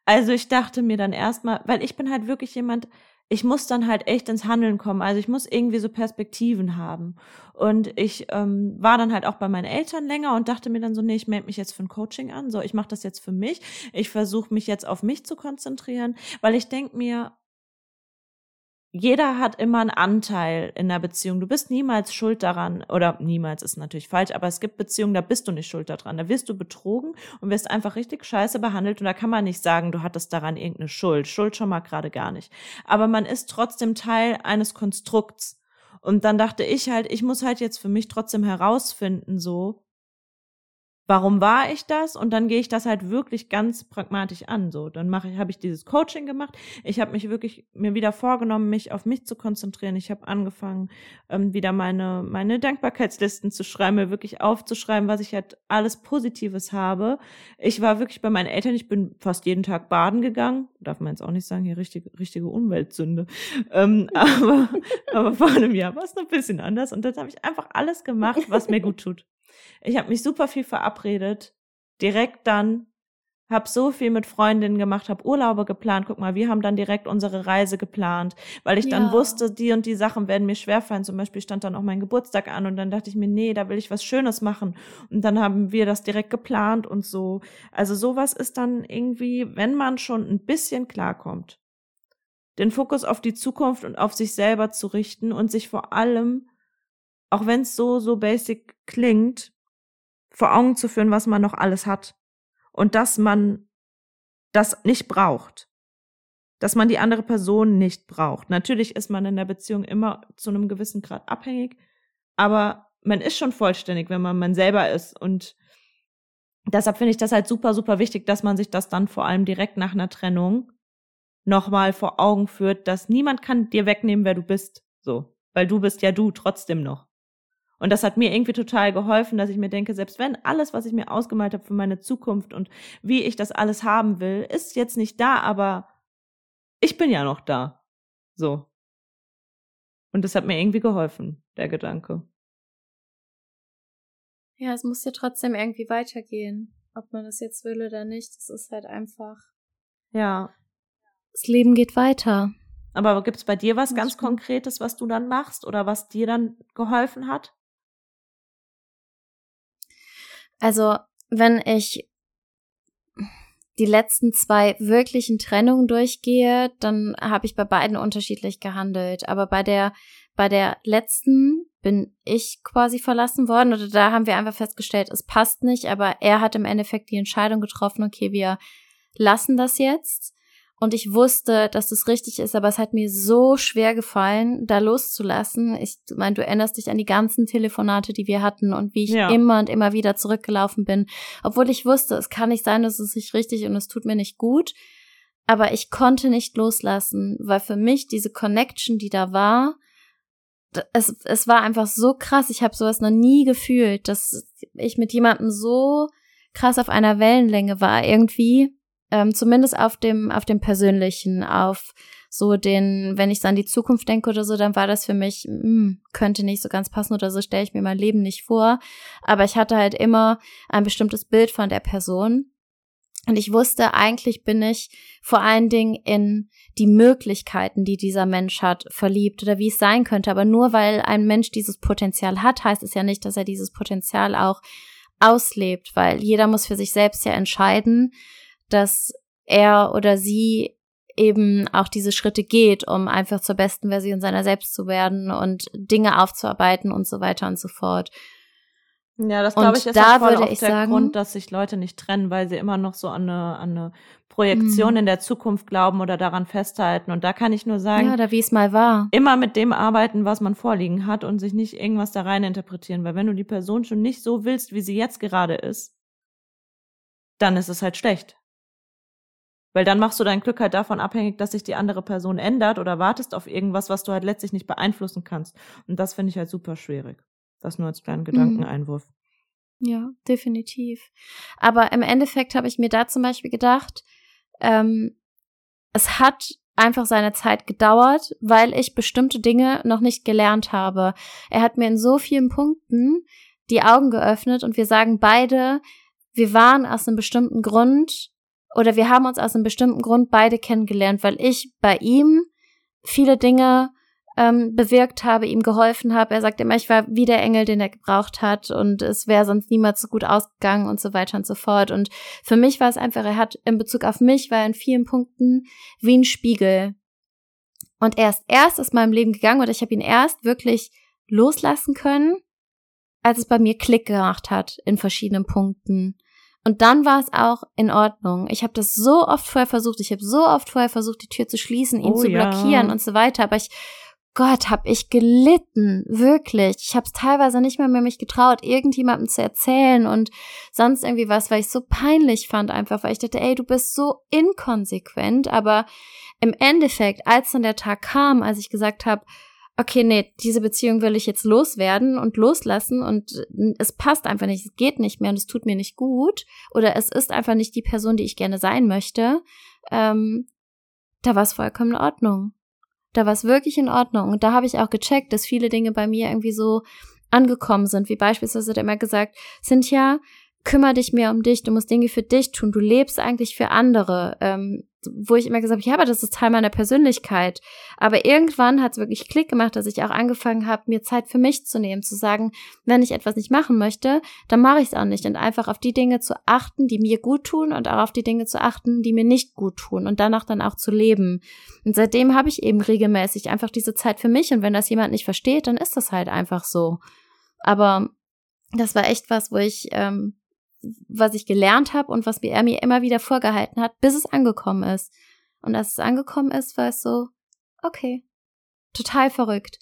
Also ich dachte mir dann erstmal, weil ich bin halt wirklich jemand, ich muss dann halt echt ins Handeln kommen. Also ich muss irgendwie so Perspektiven haben. Und ich ähm, war dann halt auch bei meinen Eltern länger und dachte mir dann so, nee, ich melde mich jetzt für ein Coaching an. So, ich mache das jetzt für mich. Ich versuche mich jetzt auf mich zu konzentrieren, weil ich denk mir, jeder hat immer einen Anteil in der Beziehung. Du bist niemals schuld daran, oder niemals ist natürlich falsch, aber es gibt Beziehungen, da bist du nicht schuld daran. Da wirst du betrogen und wirst einfach richtig scheiße behandelt und da kann man nicht sagen, du hattest daran irgendeine Schuld. Schuld schon mal gerade gar nicht. Aber man ist trotzdem Teil eines Konstrukts. Und dann dachte ich halt, ich muss halt jetzt für mich trotzdem herausfinden, so, warum war ich das? Und dann gehe ich das halt wirklich ganz pragmatisch an. So, dann mache ich, habe ich dieses Coaching gemacht. Ich habe mich wirklich mir wieder vorgenommen, mich auf mich zu konzentrieren. Ich habe angefangen, ähm, wieder meine meine Dankbarkeitslisten zu schreiben, mir wirklich aufzuschreiben, was ich halt alles Positives habe. Ich war wirklich bei meinen Eltern. Ich bin fast jeden Tag baden gegangen. Darf man jetzt auch nicht sagen, hier richtige richtige Umweltsünde. Ähm, aber aber vor einem Jahr war es ein bisschen anders. Und dann habe ich einfach alles gemacht, was mir gut tut. Ich habe mich super viel verabredet, direkt dann, habe so viel mit Freundinnen gemacht, habe Urlaube geplant. Guck mal, wir haben dann direkt unsere Reise geplant, weil ich dann wusste, die und die Sachen werden mir schwerfallen. Zum Beispiel stand dann auch mein Geburtstag an und dann dachte ich mir, nee, da will ich was Schönes machen. Und dann haben wir das direkt geplant und so. Also sowas ist dann irgendwie, wenn man schon ein bisschen klarkommt, den Fokus auf die Zukunft und auf sich selber zu richten und sich vor allem, auch wenn es so, so basic klingt, vor Augen zu führen, was man noch alles hat. Und dass man das nicht braucht. Dass man die andere Person nicht braucht. Natürlich ist man in der Beziehung immer zu einem gewissen Grad abhängig, aber man ist schon vollständig, wenn man man selber ist. Und deshalb finde ich das halt super, super wichtig, dass man sich das dann vor allem direkt nach einer Trennung nochmal vor Augen führt, dass niemand kann dir wegnehmen, wer du bist. So. Weil du bist ja du trotzdem noch. Und das hat mir irgendwie total geholfen, dass ich mir denke, selbst wenn alles, was ich mir ausgemalt habe für meine Zukunft und wie ich das alles haben will, ist jetzt nicht da, aber ich bin ja noch da. So. Und das hat mir irgendwie geholfen, der Gedanke. Ja, es muss ja trotzdem irgendwie weitergehen. Ob man das jetzt will oder nicht, das ist halt einfach. Ja. Das Leben geht weiter. Aber gibt's bei dir was ganz Konkretes, was du dann machst oder was dir dann geholfen hat? Also, wenn ich die letzten zwei wirklichen Trennungen durchgehe, dann habe ich bei beiden unterschiedlich gehandelt. Aber bei der, bei der letzten bin ich quasi verlassen worden oder da haben wir einfach festgestellt, es passt nicht, aber er hat im Endeffekt die Entscheidung getroffen, okay, wir lassen das jetzt. Und ich wusste, dass das richtig ist, aber es hat mir so schwer gefallen, da loszulassen. Ich meine, du erinnerst dich an die ganzen Telefonate, die wir hatten und wie ich ja. immer und immer wieder zurückgelaufen bin. Obwohl ich wusste, es kann nicht sein, dass es sich richtig und es tut mir nicht gut. Aber ich konnte nicht loslassen, weil für mich diese Connection, die da war, es, es war einfach so krass. Ich habe sowas noch nie gefühlt, dass ich mit jemandem so krass auf einer Wellenlänge war irgendwie ähm, zumindest auf dem, auf dem Persönlichen, auf so den, wenn ich so an die Zukunft denke oder so, dann war das für mich, mh, hm, könnte nicht so ganz passen oder so stelle ich mir mein Leben nicht vor. Aber ich hatte halt immer ein bestimmtes Bild von der Person. Und ich wusste, eigentlich bin ich vor allen Dingen in die Möglichkeiten, die dieser Mensch hat, verliebt oder wie es sein könnte. Aber nur weil ein Mensch dieses Potenzial hat, heißt es ja nicht, dass er dieses Potenzial auch auslebt, weil jeder muss für sich selbst ja entscheiden, dass er oder sie eben auch diese Schritte geht, um einfach zur besten Version seiner selbst zu werden und Dinge aufzuarbeiten und so weiter und so fort. Ja, das glaube ich ist da voll würde ich der sagen, Grund, dass sich Leute nicht trennen, weil sie immer noch so an eine, an eine Projektion mhm. in der Zukunft glauben oder daran festhalten. Und da kann ich nur sagen, ja, oder wie es mal war. Immer mit dem arbeiten, was man vorliegen hat und sich nicht irgendwas da rein interpretieren. Weil wenn du die Person schon nicht so willst, wie sie jetzt gerade ist, dann ist es halt schlecht. Weil dann machst du dein Glück halt davon abhängig, dass sich die andere Person ändert oder wartest auf irgendwas, was du halt letztlich nicht beeinflussen kannst. Und das finde ich halt super schwierig. Das nur als kleinen Gedankeneinwurf. Ja, definitiv. Aber im Endeffekt habe ich mir da zum Beispiel gedacht, ähm, es hat einfach seine Zeit gedauert, weil ich bestimmte Dinge noch nicht gelernt habe. Er hat mir in so vielen Punkten die Augen geöffnet und wir sagen beide, wir waren aus einem bestimmten Grund oder wir haben uns aus einem bestimmten Grund beide kennengelernt, weil ich bei ihm viele Dinge ähm, bewirkt habe, ihm geholfen habe. Er sagt immer, ich war wie der Engel, den er gebraucht hat und es wäre sonst niemals so gut ausgegangen und so weiter und so fort. Und für mich war es einfach, er hat in Bezug auf mich, war er in vielen Punkten wie ein Spiegel. Und er ist erst aus meinem Leben gegangen oder ich habe ihn erst wirklich loslassen können, als es bei mir Klick gemacht hat in verschiedenen Punkten. Und dann war es auch in Ordnung. Ich habe das so oft vorher versucht. Ich habe so oft vorher versucht, die Tür zu schließen, ihn oh, zu blockieren ja. und so weiter. Aber ich Gott, hab ich gelitten, wirklich. Ich habe es teilweise nicht mehr, mehr mich getraut, irgendjemandem zu erzählen und sonst irgendwie was, weil ich so peinlich fand einfach, weil ich dachte, ey, du bist so inkonsequent, aber im Endeffekt, als dann der Tag kam, als ich gesagt habe, okay, nee, diese Beziehung will ich jetzt loswerden und loslassen und es passt einfach nicht, es geht nicht mehr und es tut mir nicht gut oder es ist einfach nicht die Person, die ich gerne sein möchte, ähm, da war es vollkommen in Ordnung. Da war es wirklich in Ordnung. Und da habe ich auch gecheckt, dass viele Dinge bei mir irgendwie so angekommen sind, wie beispielsweise hat er immer gesagt, Cynthia, kümmere dich mehr um dich, du musst Dinge für dich tun, du lebst eigentlich für andere. Ähm, wo ich immer gesagt habe, ja, aber das ist Teil meiner Persönlichkeit. Aber irgendwann hat es wirklich Klick gemacht, dass ich auch angefangen habe, mir Zeit für mich zu nehmen, zu sagen, wenn ich etwas nicht machen möchte, dann mache ich es auch nicht. Und einfach auf die Dinge zu achten, die mir gut tun und auch auf die Dinge zu achten, die mir nicht gut tun und danach dann auch zu leben. Und seitdem habe ich eben regelmäßig einfach diese Zeit für mich. Und wenn das jemand nicht versteht, dann ist das halt einfach so. Aber das war echt was, wo ich ähm, was ich gelernt habe und was er mir immer wieder vorgehalten hat, bis es angekommen ist. Und als es angekommen ist, war es so, okay, total verrückt.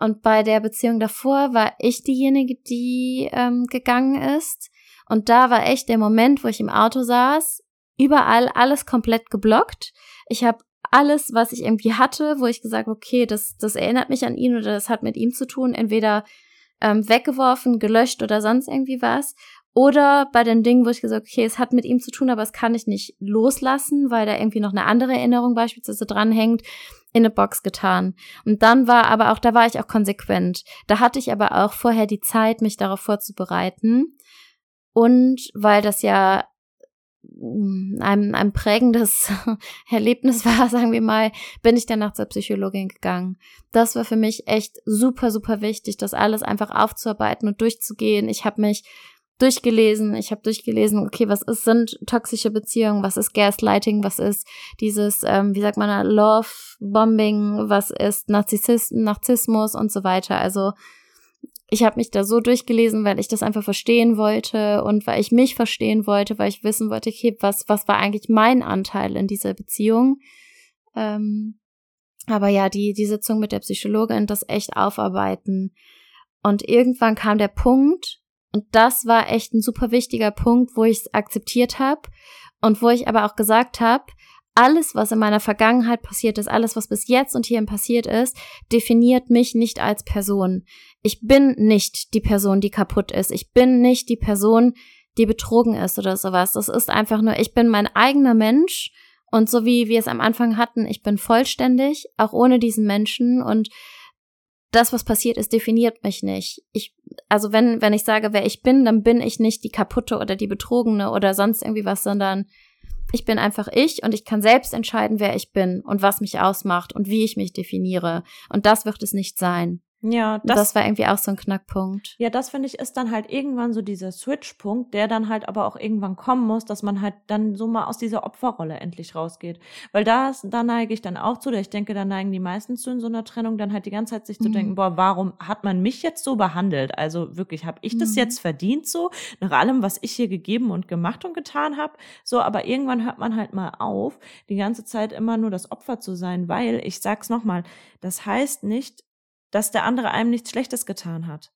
Und bei der Beziehung davor war ich diejenige, die ähm, gegangen ist. Und da war echt der Moment, wo ich im Auto saß, überall alles komplett geblockt. Ich habe alles, was ich irgendwie hatte, wo ich gesagt, okay, das, das erinnert mich an ihn oder das hat mit ihm zu tun, entweder ähm, weggeworfen, gelöscht oder sonst irgendwie was. Oder bei den Dingen, wo ich gesagt okay, es hat mit ihm zu tun, aber es kann ich nicht loslassen, weil da irgendwie noch eine andere Erinnerung beispielsweise dranhängt, in eine Box getan. Und dann war aber auch, da war ich auch konsequent. Da hatte ich aber auch vorher die Zeit, mich darauf vorzubereiten. Und weil das ja mm, ein, ein prägendes Erlebnis war, sagen wir mal, bin ich danach zur Psychologin gegangen. Das war für mich echt super, super wichtig, das alles einfach aufzuarbeiten und durchzugehen. Ich habe mich durchgelesen. Ich habe durchgelesen, okay, was ist, sind toxische Beziehungen, was ist Gaslighting, was ist dieses, ähm, wie sagt man, Love Bombing, was ist Narzissisten, Narzissmus und so weiter. Also ich habe mich da so durchgelesen, weil ich das einfach verstehen wollte und weil ich mich verstehen wollte, weil ich wissen wollte, okay, was, was war eigentlich mein Anteil in dieser Beziehung. Ähm, aber ja, die, die Sitzung mit der Psychologin, das echt aufarbeiten. Und irgendwann kam der Punkt, und das war echt ein super wichtiger Punkt, wo ich es akzeptiert habe und wo ich aber auch gesagt habe, alles, was in meiner Vergangenheit passiert ist, alles, was bis jetzt und hierhin passiert ist, definiert mich nicht als Person. Ich bin nicht die Person, die kaputt ist. Ich bin nicht die Person, die betrogen ist oder sowas. Das ist einfach nur, ich bin mein eigener Mensch und so wie wir es am Anfang hatten, ich bin vollständig, auch ohne diesen Menschen und das, was passiert ist, definiert mich nicht. Ich, also wenn, wenn ich sage, wer ich bin, dann bin ich nicht die kaputte oder die betrogene oder sonst irgendwie was, sondern ich bin einfach ich und ich kann selbst entscheiden, wer ich bin und was mich ausmacht und wie ich mich definiere. Und das wird es nicht sein. Ja, das, das war irgendwie auch so ein Knackpunkt. Ja, das finde ich ist dann halt irgendwann so dieser Switch-Punkt, der dann halt aber auch irgendwann kommen muss, dass man halt dann so mal aus dieser Opferrolle endlich rausgeht. Weil da, da neige ich dann auch zu, ich denke, da neigen die meisten zu in so einer Trennung, dann halt die ganze Zeit sich mhm. zu denken, boah, warum hat man mich jetzt so behandelt? Also wirklich, habe ich das mhm. jetzt verdient so, nach allem, was ich hier gegeben und gemacht und getan habe? So, aber irgendwann hört man halt mal auf, die ganze Zeit immer nur das Opfer zu sein, weil, ich sag's nochmal, das heißt nicht, dass der andere einem nichts Schlechtes getan hat.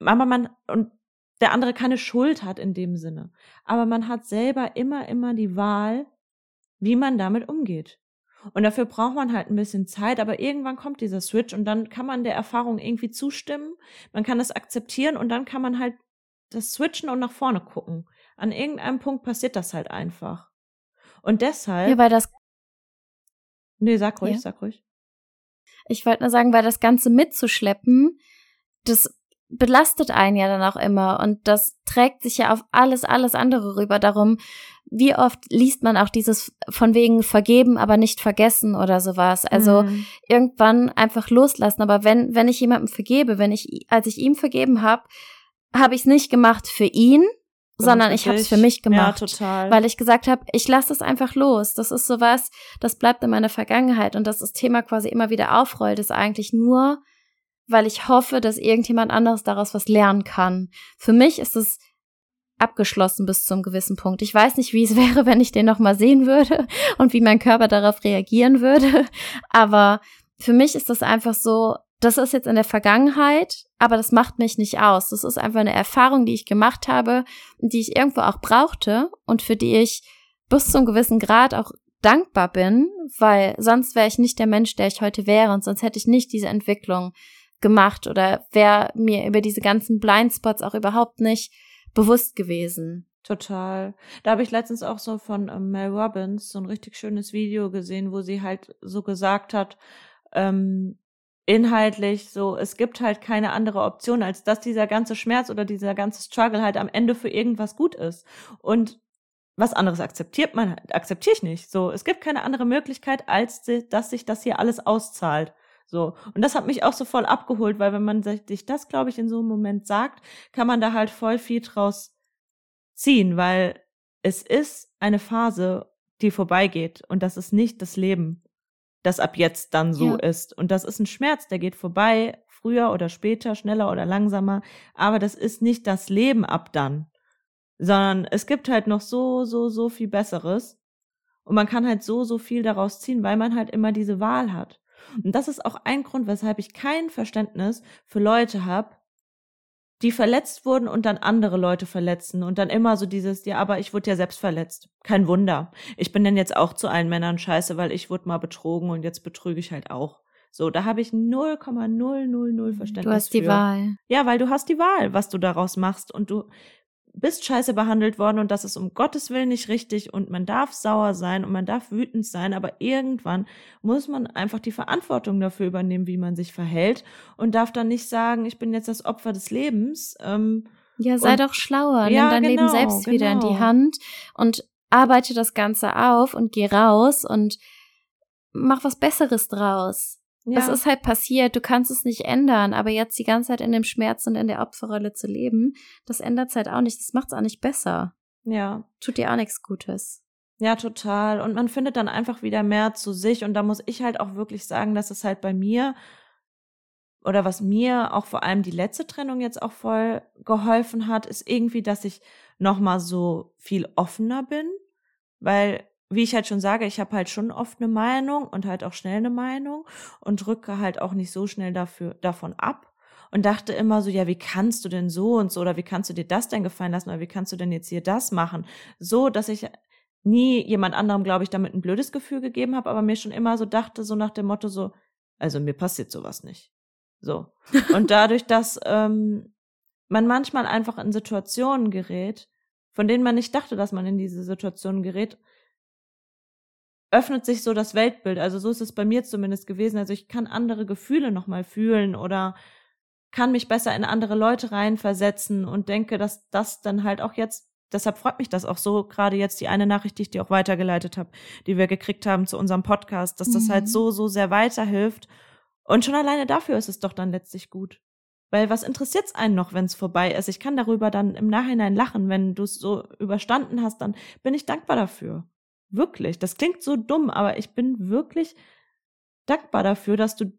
Aber man, und der andere keine Schuld hat in dem Sinne. Aber man hat selber immer, immer die Wahl, wie man damit umgeht. Und dafür braucht man halt ein bisschen Zeit, aber irgendwann kommt dieser Switch und dann kann man der Erfahrung irgendwie zustimmen, man kann es akzeptieren und dann kann man halt das switchen und nach vorne gucken. An irgendeinem Punkt passiert das halt einfach. Und deshalb. Ja, weil das. Nee, sag ruhig, ja. sag ruhig. Ich wollte nur sagen, weil das Ganze mitzuschleppen, das belastet einen ja dann auch immer und das trägt sich ja auf alles, alles andere rüber. Darum, wie oft liest man auch dieses von wegen vergeben, aber nicht vergessen oder sowas. Also mhm. irgendwann einfach loslassen. Aber wenn, wenn ich jemandem vergebe, wenn ich, als ich ihm vergeben habe, habe ich es nicht gemacht für ihn, sondern ich habe es für mich gemacht, ja, total. weil ich gesagt habe, ich lasse es einfach los. Das ist sowas, das bleibt in meiner Vergangenheit und dass das Thema quasi immer wieder aufrollt, ist eigentlich nur, weil ich hoffe, dass irgendjemand anderes daraus was lernen kann. Für mich ist es abgeschlossen bis zum gewissen Punkt. Ich weiß nicht, wie es wäre, wenn ich den noch mal sehen würde und wie mein Körper darauf reagieren würde, aber für mich ist das einfach so, das ist jetzt in der Vergangenheit, aber das macht mich nicht aus. Das ist einfach eine Erfahrung, die ich gemacht habe und die ich irgendwo auch brauchte und für die ich bis zu einem gewissen Grad auch dankbar bin, weil sonst wäre ich nicht der Mensch, der ich heute wäre und sonst hätte ich nicht diese Entwicklung gemacht oder wäre mir über diese ganzen Blindspots auch überhaupt nicht bewusst gewesen. Total. Da habe ich letztens auch so von ähm, Mel Robbins so ein richtig schönes Video gesehen, wo sie halt so gesagt hat, ähm, inhaltlich so, es gibt halt keine andere Option, als dass dieser ganze Schmerz oder dieser ganze Struggle halt am Ende für irgendwas gut ist. Und was anderes akzeptiert man, akzeptiere ich nicht. So, es gibt keine andere Möglichkeit, als dass sich das hier alles auszahlt. So. Und das hat mich auch so voll abgeholt, weil wenn man sich das, glaube ich, in so einem Moment sagt, kann man da halt voll viel draus ziehen, weil es ist eine Phase, die vorbeigeht und das ist nicht das Leben, das ab jetzt dann so ja. ist. Und das ist ein Schmerz, der geht vorbei, früher oder später, schneller oder langsamer, aber das ist nicht das Leben ab dann sondern es gibt halt noch so, so, so viel Besseres. Und man kann halt so, so viel daraus ziehen, weil man halt immer diese Wahl hat. Und das ist auch ein Grund, weshalb ich kein Verständnis für Leute habe, die verletzt wurden und dann andere Leute verletzen und dann immer so dieses, ja, aber ich wurde ja selbst verletzt. Kein Wunder. Ich bin denn jetzt auch zu allen Männern scheiße, weil ich wurde mal betrogen und jetzt betrüge ich halt auch. So, da habe ich 0,000 Verständnis. Du hast die für. Wahl. Ja, weil du hast die Wahl, was du daraus machst und du bist scheiße behandelt worden und das ist um Gottes Willen nicht richtig und man darf sauer sein und man darf wütend sein, aber irgendwann muss man einfach die Verantwortung dafür übernehmen, wie man sich verhält und darf dann nicht sagen, ich bin jetzt das Opfer des Lebens. Ähm, ja, sei doch schlauer, ja, nimm dein genau, Leben selbst genau. wieder in die genau. Hand und arbeite das Ganze auf und geh raus und mach was Besseres draus. Ja. Das ist halt passiert, du kannst es nicht ändern, aber jetzt die ganze Zeit in dem Schmerz und in der Opferrolle zu leben, das ändert es halt auch nicht, das macht es auch nicht besser. Ja. Tut dir auch nichts Gutes. Ja, total. Und man findet dann einfach wieder mehr zu sich. Und da muss ich halt auch wirklich sagen, dass es halt bei mir oder was mir auch vor allem die letzte Trennung jetzt auch voll geholfen hat, ist irgendwie, dass ich nochmal so viel offener bin, weil wie ich halt schon sage, ich habe halt schon oft eine Meinung und halt auch schnell eine Meinung und drücke halt auch nicht so schnell dafür, davon ab und dachte immer so, ja, wie kannst du denn so und so oder wie kannst du dir das denn gefallen lassen oder wie kannst du denn jetzt hier das machen? So, dass ich nie jemand anderem, glaube ich, damit ein blödes Gefühl gegeben habe, aber mir schon immer so dachte, so nach dem Motto so, also mir passiert sowas nicht. So. Und dadurch, dass ähm, man manchmal einfach in Situationen gerät, von denen man nicht dachte, dass man in diese Situationen gerät, öffnet sich so das Weltbild. Also so ist es bei mir zumindest gewesen. Also ich kann andere Gefühle nochmal fühlen oder kann mich besser in andere Leute reinversetzen und denke, dass das dann halt auch jetzt, deshalb freut mich das auch so, gerade jetzt die eine Nachricht, die ich dir auch weitergeleitet habe, die wir gekriegt haben zu unserem Podcast, dass das halt mhm. so, so sehr weiterhilft. Und schon alleine dafür ist es doch dann letztlich gut. Weil was interessiert's einen noch, wenn es vorbei ist? Ich kann darüber dann im Nachhinein lachen, wenn du es so überstanden hast, dann bin ich dankbar dafür. Wirklich. Das klingt so dumm, aber ich bin wirklich dankbar dafür, dass du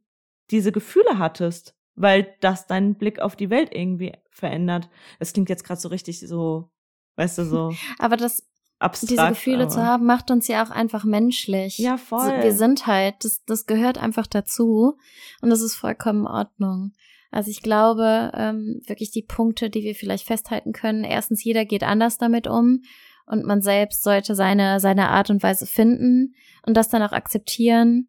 diese Gefühle hattest, weil das deinen Blick auf die Welt irgendwie verändert. Das klingt jetzt gerade so richtig so, weißt du, so. aber das, abstrakt, diese Gefühle zu haben, macht uns ja auch einfach menschlich. Ja, voll. wir sind halt, das, das gehört einfach dazu und das ist vollkommen in Ordnung. Also ich glaube, ähm, wirklich die Punkte, die wir vielleicht festhalten können. Erstens, jeder geht anders damit um und man selbst sollte seine, seine Art und Weise finden und das dann auch akzeptieren,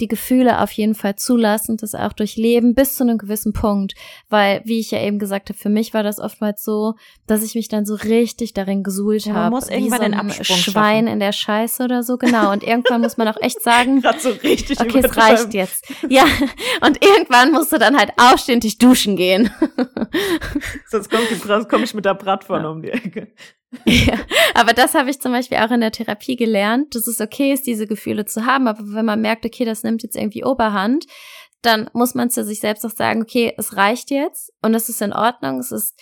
die Gefühle auf jeden Fall zulassen, das auch durchleben bis zu einem gewissen Punkt, weil, wie ich ja eben gesagt habe, für mich war das oftmals so, dass ich mich dann so richtig darin gesuhlt habe, wie so ein Schwein schaffen. in der Scheiße oder so, genau. Und irgendwann muss man auch echt sagen, so richtig okay, es reicht jetzt. Ja, und irgendwann musst du dann halt aufstehen und dich duschen gehen. Sonst komme komm ich mit der Bratpfanne ja. um die Ecke. Aber das habe ich zum Beispiel auch in der Therapie gelernt, dass es okay ist, diese Gefühle zu haben. Aber wenn man merkt, okay, das nimmt jetzt irgendwie Oberhand, dann muss man zu sich selbst auch sagen, okay, es reicht jetzt und es ist in Ordnung, es ist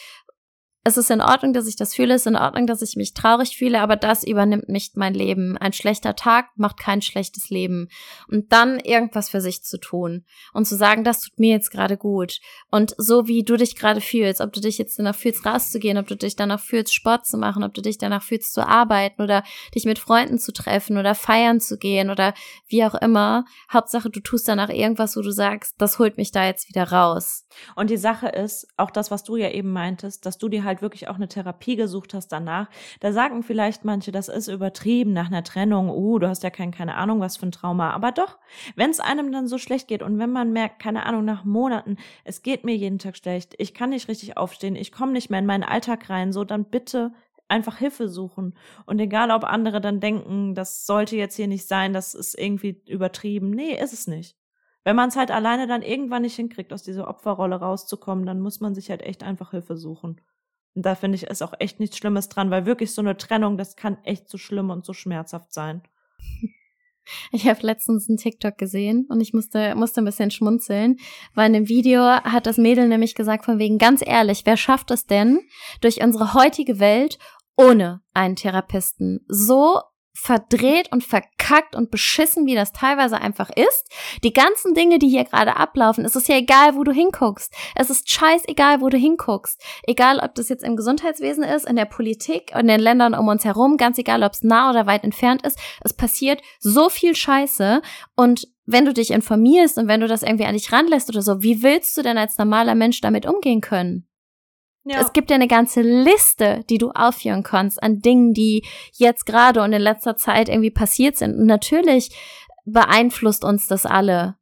es ist in Ordnung, dass ich das fühle, es ist in Ordnung, dass ich mich traurig fühle, aber das übernimmt nicht mein Leben. Ein schlechter Tag macht kein schlechtes Leben. Und dann irgendwas für sich zu tun und zu sagen, das tut mir jetzt gerade gut. Und so wie du dich gerade fühlst, ob du dich jetzt danach fühlst, rauszugehen, ob du dich danach fühlst, Sport zu machen, ob du dich danach fühlst, zu arbeiten oder dich mit Freunden zu treffen oder feiern zu gehen oder wie auch immer. Hauptsache, du tust danach irgendwas, wo du sagst, das holt mich da jetzt wieder raus. Und die Sache ist, auch das, was du ja eben meintest, dass du dir halt wirklich auch eine Therapie gesucht hast danach. Da sagen vielleicht manche, das ist übertrieben nach einer Trennung. Oh, du hast ja kein, keine Ahnung, was für ein Trauma. Aber doch, wenn es einem dann so schlecht geht und wenn man merkt, keine Ahnung, nach Monaten, es geht mir jeden Tag schlecht, ich kann nicht richtig aufstehen, ich komme nicht mehr in meinen Alltag rein, so dann bitte einfach Hilfe suchen. Und egal, ob andere dann denken, das sollte jetzt hier nicht sein, das ist irgendwie übertrieben. Nee, ist es nicht. Wenn man es halt alleine dann irgendwann nicht hinkriegt, aus dieser Opferrolle rauszukommen, dann muss man sich halt echt einfach Hilfe suchen. Und da finde ich, ist auch echt nichts Schlimmes dran, weil wirklich so eine Trennung, das kann echt so schlimm und so schmerzhaft sein. Ich habe letztens einen TikTok gesehen und ich musste, musste ein bisschen schmunzeln, weil in dem Video hat das Mädel nämlich gesagt, von wegen ganz ehrlich, wer schafft es denn, durch unsere heutige Welt ohne einen Therapesten so verdreht und verkackt und beschissen, wie das teilweise einfach ist. Die ganzen Dinge, die hier gerade ablaufen, es ist ja egal, wo du hinguckst. Es ist scheißegal, wo du hinguckst. Egal, ob das jetzt im Gesundheitswesen ist, in der Politik, in den Ländern um uns herum, ganz egal, ob es nah oder weit entfernt ist. Es passiert so viel Scheiße und wenn du dich informierst und wenn du das irgendwie an dich ranlässt oder so, wie willst du denn als normaler Mensch damit umgehen können? Ja. Es gibt ja eine ganze Liste, die du aufführen kannst an Dingen, die jetzt gerade und in letzter Zeit irgendwie passiert sind. Und natürlich beeinflusst uns das alle.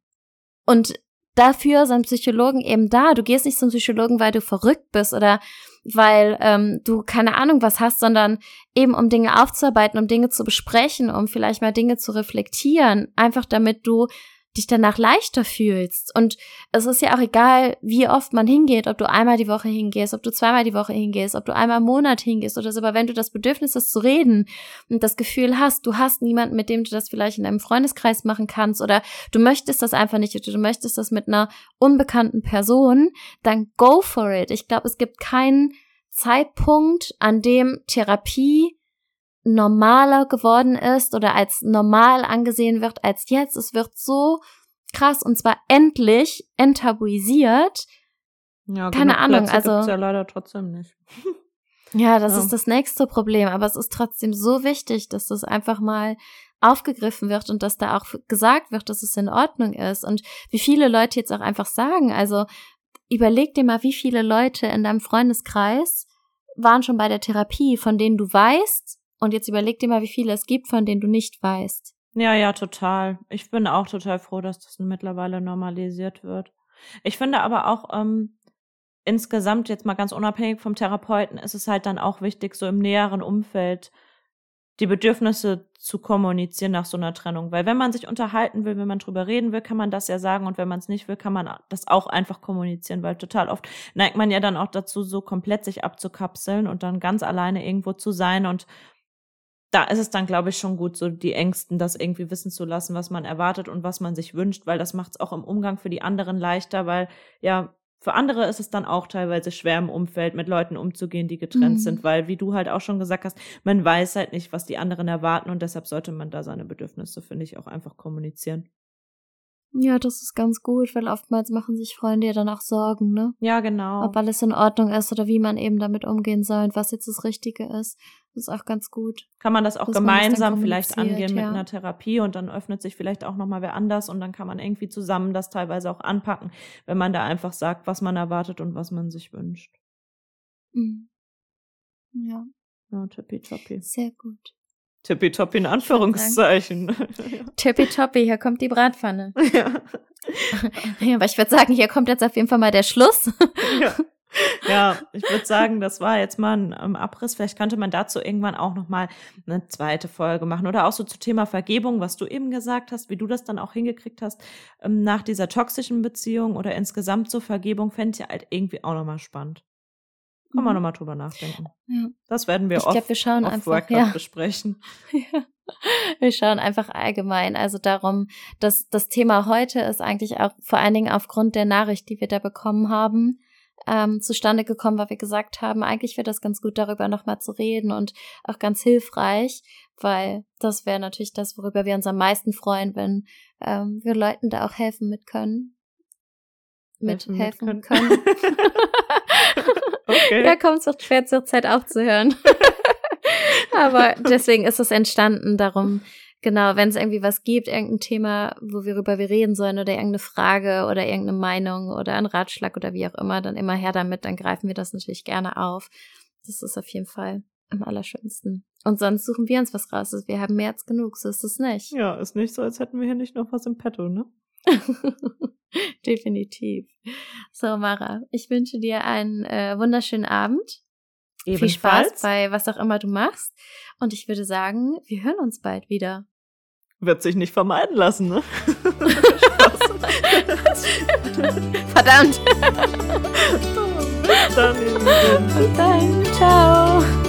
Und dafür sind Psychologen eben da. Du gehst nicht zum Psychologen, weil du verrückt bist oder weil ähm, du keine Ahnung was hast, sondern eben um Dinge aufzuarbeiten, um Dinge zu besprechen, um vielleicht mal Dinge zu reflektieren, einfach damit du dich danach leichter fühlst. Und es ist ja auch egal, wie oft man hingeht, ob du einmal die Woche hingehst, ob du zweimal die Woche hingehst, ob du einmal im Monat hingehst oder so. Aber wenn du das Bedürfnis hast zu reden und das Gefühl hast, du hast niemanden, mit dem du das vielleicht in einem Freundeskreis machen kannst oder du möchtest das einfach nicht oder du möchtest das mit einer unbekannten Person, dann go for it. Ich glaube, es gibt keinen Zeitpunkt, an dem Therapie normaler geworden ist oder als normal angesehen wird als jetzt. Es wird so krass und zwar endlich enttabuisiert. Ja, Keine Ahnung, Plätze also ja leider trotzdem nicht. ja, das ja. ist das nächste Problem, aber es ist trotzdem so wichtig, dass das einfach mal aufgegriffen wird und dass da auch gesagt wird, dass es in Ordnung ist und wie viele Leute jetzt auch einfach sagen, also überleg dir mal, wie viele Leute in deinem Freundeskreis waren schon bei der Therapie, von denen du weißt, und jetzt überleg dir mal, wie viele es gibt, von denen du nicht weißt. Ja, ja, total. Ich bin auch total froh, dass das mittlerweile normalisiert wird. Ich finde aber auch ähm, insgesamt jetzt mal ganz unabhängig vom Therapeuten ist es halt dann auch wichtig, so im näheren Umfeld die Bedürfnisse zu kommunizieren nach so einer Trennung. Weil wenn man sich unterhalten will, wenn man drüber reden will, kann man das ja sagen und wenn man es nicht will, kann man das auch einfach kommunizieren, weil total oft neigt man ja dann auch dazu, so komplett sich abzukapseln und dann ganz alleine irgendwo zu sein und da ist es dann, glaube ich, schon gut, so die Ängsten, das irgendwie wissen zu lassen, was man erwartet und was man sich wünscht, weil das macht es auch im Umgang für die anderen leichter, weil ja, für andere ist es dann auch teilweise schwer im Umfeld mit Leuten umzugehen, die getrennt mhm. sind, weil, wie du halt auch schon gesagt hast, man weiß halt nicht, was die anderen erwarten und deshalb sollte man da seine Bedürfnisse, finde ich, auch einfach kommunizieren. Ja, das ist ganz gut, weil oftmals machen sich Freunde ja dann auch Sorgen, ne? Ja, genau. Ob alles in Ordnung ist oder wie man eben damit umgehen soll und was jetzt das Richtige ist. Das ist auch ganz gut. Kann man das auch gemeinsam vielleicht angehen mit ja. einer Therapie und dann öffnet sich vielleicht auch nochmal wer anders und dann kann man irgendwie zusammen das teilweise auch anpacken, wenn man da einfach sagt, was man erwartet und was man sich wünscht. Mhm. Ja. Ja, tippitoppi. Sehr gut. Tippitoppi in Anführungszeichen. Tippitoppi, hier kommt die Bratpfanne. Ja. ja, aber ich würde sagen, hier kommt jetzt auf jeden Fall mal der Schluss. Ja. Ja, ich würde sagen, das war jetzt mal ein um, Abriss. Vielleicht könnte man dazu irgendwann auch noch mal eine zweite Folge machen oder auch so zu Thema Vergebung, was du eben gesagt hast, wie du das dann auch hingekriegt hast ähm, nach dieser toxischen Beziehung oder insgesamt zur Vergebung, fände ich ja halt irgendwie auch noch mal spannend. Kann man mhm. nochmal drüber nachdenken. Ja. Das werden wir ich glaub, wir schauen off einfach, ja. besprechen. Ja. Wir schauen einfach allgemein. Also darum, dass das Thema heute ist eigentlich auch vor allen Dingen aufgrund der Nachricht, die wir da bekommen haben, ähm, zustande gekommen, weil wir gesagt haben, eigentlich wäre das ganz gut, darüber nochmal zu reden und auch ganz hilfreich, weil das wäre natürlich das, worüber wir uns am meisten freuen, wenn ähm, wir Leuten da auch helfen mit können. Mit helfen, helfen mit können. können. okay. Ja, kommt es schwer zur Zeit aufzuhören. Aber deswegen ist es entstanden, darum Genau, wenn es irgendwie was gibt, irgendein Thema, worüber wir reden sollen oder irgendeine Frage oder irgendeine Meinung oder ein Ratschlag oder wie auch immer, dann immer her damit, dann greifen wir das natürlich gerne auf. Das ist auf jeden Fall am allerschönsten. Und sonst suchen wir uns was raus. Also wir haben mehr als genug, so ist es nicht. Ja, ist nicht so, als hätten wir hier nicht noch was im Petto, ne? Definitiv. So, Mara, ich wünsche dir einen äh, wunderschönen Abend. Ebenfalls. Viel Spaß bei was auch immer du machst. Und ich würde sagen, wir hören uns bald wieder. Wird sich nicht vermeiden lassen, ne? Verdammt. Bis dann. Bis dann. Ciao.